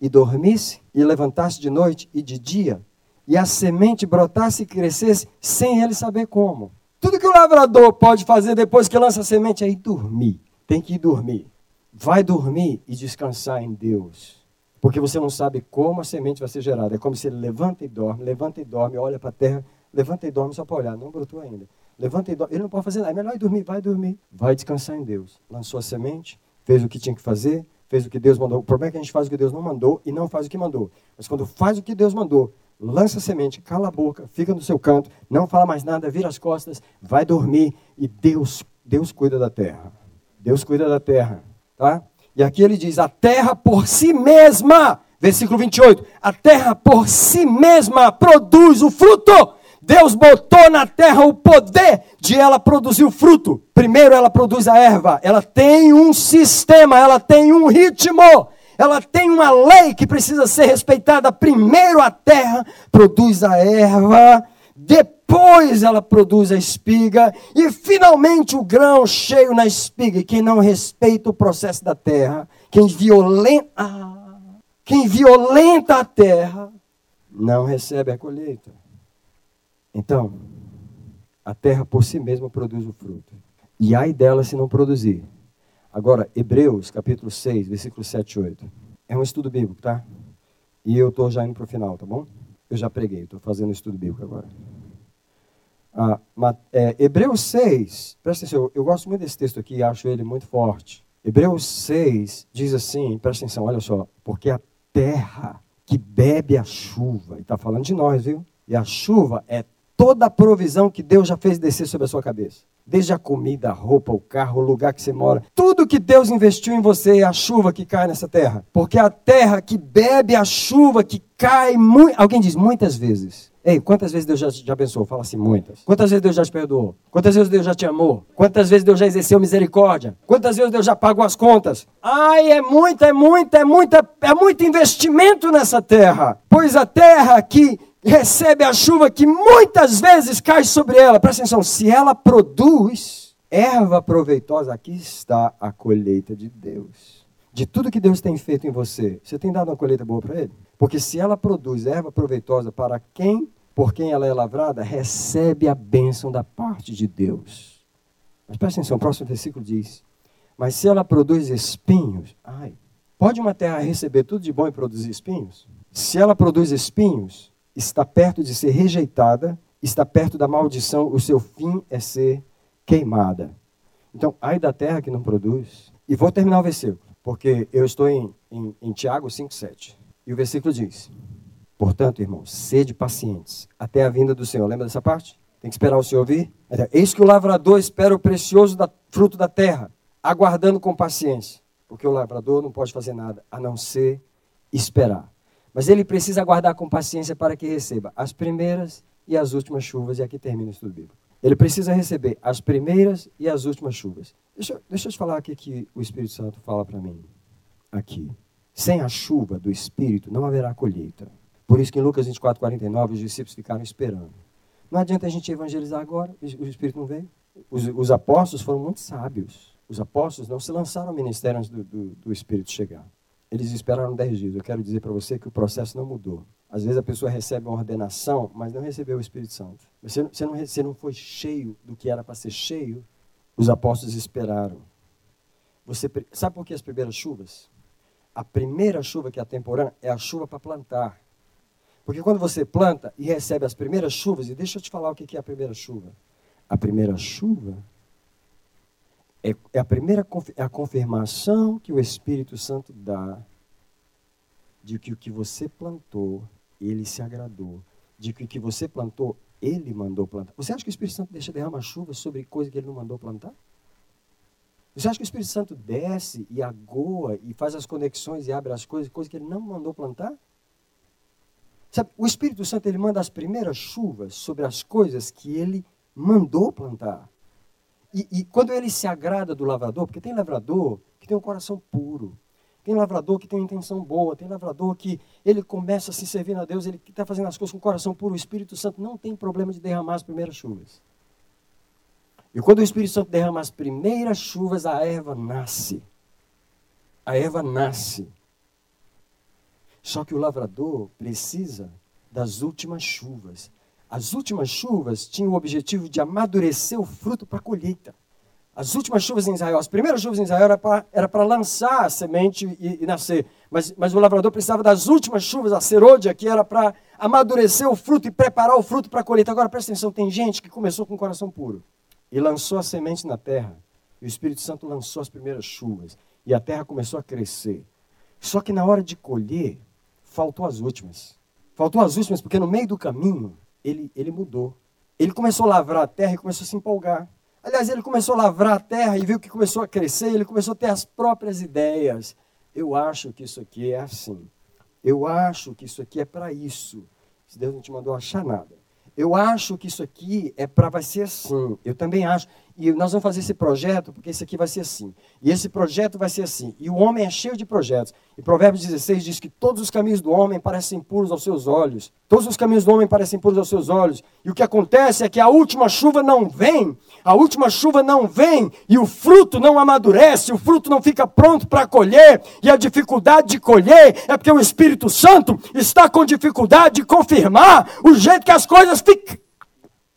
e dormisse, e levantasse de noite e de dia, e a semente brotasse e crescesse sem ele saber como. Tudo que o lavrador pode fazer depois que lança a semente é ir dormir. Tem que ir dormir. Vai dormir e descansar em Deus. Porque você não sabe como a semente vai ser gerada. É como se ele levanta e dorme, levanta e dorme, olha para a terra, levanta e dorme só para olhar, não brotou ainda. Levanta e dorme, ele não pode fazer nada, é melhor ir dormir, vai dormir. Vai descansar em Deus. Lançou a semente, fez o que tinha que fazer, fez o que Deus mandou. O problema é que a gente faz o que Deus não mandou e não faz o que mandou. Mas quando faz o que Deus mandou, lança a semente, cala a boca, fica no seu canto, não fala mais nada, vira as costas, vai dormir e Deus, Deus cuida da terra. Deus cuida da terra, tá? E aqui ele diz: a terra por si mesma, versículo 28, a terra por si mesma produz o fruto. Deus botou na terra o poder de ela produzir o fruto. Primeiro ela produz a erva, ela tem um sistema, ela tem um ritmo, ela tem uma lei que precisa ser respeitada. Primeiro a terra produz a erva, depois ela produz a espiga e finalmente o grão cheio na espiga. E quem não respeita o processo da terra, quem violenta, quem violenta a terra, não recebe a colheita. Então, a terra por si mesma produz o fruto. E ai dela se não produzir. Agora, Hebreus, capítulo 6, versículo 7 e 8. É um estudo bíblico, tá? E eu estou já indo para o final, tá bom? Eu já preguei, estou fazendo estudo bíblico agora. Ah, é, Hebreus 6, presta atenção, eu, gosto muito desse texto aqui, acho ele muito forte. Hebreus 6 diz assim, presta atenção, olha só, porque a terra que bebe a chuva, e está falando de nós, viu? E a chuva é toda a provisão que Deus já fez descer sobre a sua cabeça. Desde a comida, a roupa, o carro, o lugar que você mora. Tudo que Deus investiu em você é a chuva que cai nessa terra. Porque a terra que bebe a chuva que cai, alguém diz muitas vezes. Ei, quantas vezes Deus já te abençoou? Fala assim, muitas. Quantas vezes Deus já te perdoou? Quantas vezes Deus já te amou? Quantas vezes Deus já exerceu misericórdia? Quantas vezes Deus já pagou as contas? Ai, é muita, é muita, é muita, é muito investimento nessa terra. Pois a terra que recebe a chuva que muitas vezes cai sobre ela. Presta atenção, se ela produz erva proveitosa, aqui está a colheita de Deus. De tudo que Deus tem feito em você, você tem dado uma colheita boa para Ele? Porque se ela produz erva proveitosa para quem, por quem ela é lavrada, recebe a bênção da parte de Deus. Mas presta atenção, o próximo versículo diz: Mas se ela produz espinhos, ai, pode uma terra receber tudo de bom e produzir espinhos? Se ela produz espinhos, está perto de ser rejeitada, está perto da maldição, o seu fim é ser queimada. Então, ai da terra que não produz. E vou terminar o versículo, porque eu estou em, em, em Tiago 5,7. E o versículo diz: Portanto, irmãos, sede pacientes até a vinda do Senhor. Lembra dessa parte? Tem que esperar o Senhor vir? Eis que o lavrador espera o precioso da, fruto da terra, aguardando com paciência. Porque o lavrador não pode fazer nada a não ser esperar. Mas ele precisa aguardar com paciência para que receba as primeiras e as últimas chuvas. E aqui termina o estudo bíblico. Ele precisa receber as primeiras e as últimas chuvas. Deixa, deixa eu te falar aqui que o Espírito Santo fala para mim. Aqui. Sem a chuva do Espírito não haverá colheita. Por isso que em Lucas 24, 49, os discípulos ficaram esperando. Não adianta a gente evangelizar agora, o Espírito não veio. Os, os apóstolos foram muito sábios. Os apóstolos não se lançaram ao ministério antes do, do, do Espírito chegar. Eles esperaram 10 dias. Eu quero dizer para você que o processo não mudou. Às vezes a pessoa recebe uma ordenação, mas não recebeu o Espírito Santo. Você, você, não, você não foi cheio do que era para ser cheio. Os apóstolos esperaram. Você sabe por que as primeiras chuvas? A primeira chuva que é a é a chuva para plantar. Porque quando você planta e recebe as primeiras chuvas, e deixa eu te falar o que é a primeira chuva. A primeira chuva é, é, a primeira é a confirmação que o Espírito Santo dá de que o que você plantou, ele se agradou. De que o que você plantou, ele mandou plantar. Você acha que o Espírito Santo deixa derramar chuva sobre coisa que ele não mandou plantar? Você acha que o Espírito Santo desce e agoa e faz as conexões e abre as coisas, coisas que ele não mandou plantar? Sabe, o Espírito Santo ele manda as primeiras chuvas sobre as coisas que ele mandou plantar. E, e, quando ele se agrada do lavrador, porque tem lavrador que tem um coração puro, tem lavrador que tem uma intenção boa, tem lavrador que ele começa a se servir a Deus, ele está fazendo as coisas com o coração puro, o Espírito Santo não tem problema de derramar as primeiras chuvas. E quando o Espírito Santo derrama as primeiras chuvas, a erva nasce. A erva nasce. Só que o lavrador precisa das últimas chuvas. As últimas chuvas tinham o objetivo de amadurecer o fruto para a colheita. As últimas chuvas em Israel, as primeiras chuvas em Israel era para lançar a semente e, e, nascer. Mas, mas o lavrador precisava das últimas chuvas, a serôdia, que era para amadurecer o fruto e preparar o fruto para a colheita. Agora presta atenção, tem gente que começou com o coração puro e lançou a semente na terra. E o Espírito Santo lançou as primeiras chuvas. E a terra começou a crescer. Só que na hora de colher, faltou as últimas. Faltou as últimas, porque no meio do caminho ele, ele mudou. Ele começou a lavrar a terra e começou a se empolgar. Aliás, ele começou a lavrar a terra e viu que começou a crescer, ele começou a ter as próprias ideias. Eu acho que isso aqui é assim. Eu acho que isso aqui é para isso. Se Deus não te mandou achar nada. Eu acho que isso aqui é para vai ser assim. Eu também acho. E nós vamos fazer esse projeto porque esse aqui vai ser assim. E esse projeto vai ser assim. E o homem é cheio de projetos. E Provérbios 16 diz que todos os caminhos do homem parecem puros aos seus olhos. Todos os caminhos do homem parecem puros aos seus olhos. E o que acontece é que a última chuva não vem. A última chuva não vem. E o fruto não amadurece. O fruto não fica pronto para colher. E a dificuldade de colher é porque o Espírito Santo está com dificuldade de confirmar o jeito que as coisas ficam.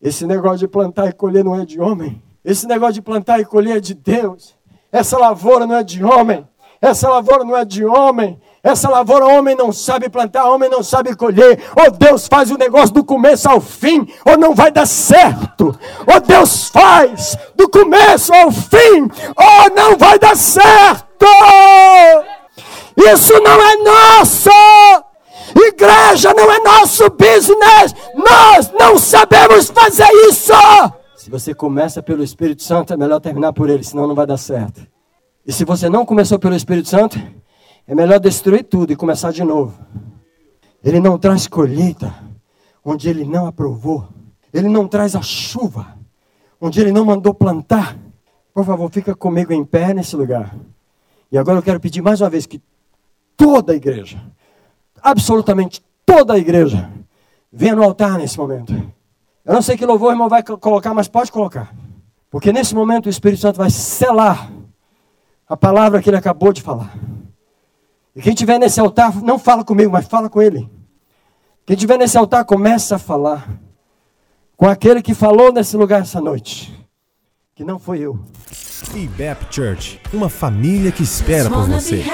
Esse negócio de plantar e colher não é de homem. Esse negócio de plantar e colher é de Deus. Essa lavoura não é de homem. Essa lavoura não é de homem. Essa lavoura, homem não sabe plantar, homem não sabe colher. Ou Deus faz o negócio do começo ao fim, ou não vai dar certo. Ou Deus faz do começo ao fim, ou não vai dar certo. Isso não é nosso. Igreja não é nosso business. Nós não sabemos fazer isso. Se você começa pelo Espírito Santo, é melhor terminar por ele, senão não vai dar certo. E se você não começou pelo Espírito Santo, é melhor destruir tudo e começar de novo. Ele não traz colheita onde ele não aprovou. Ele não traz a chuva onde ele não mandou plantar. Por favor, fica comigo em pé nesse lugar. E agora eu quero pedir mais uma vez que toda a igreja, absolutamente toda a igreja, venha no altar nesse momento. Eu não sei que louvor o irmão vai colocar, mas pode colocar. Porque nesse momento o Espírito Santo vai selar a palavra que ele acabou de falar. E quem estiver nesse altar, não fala comigo, mas fala com ele. Quem estiver nesse altar, começa a falar com aquele que falou nesse lugar essa noite. Que não foi eu. IBEP Church, uma família que espera por você.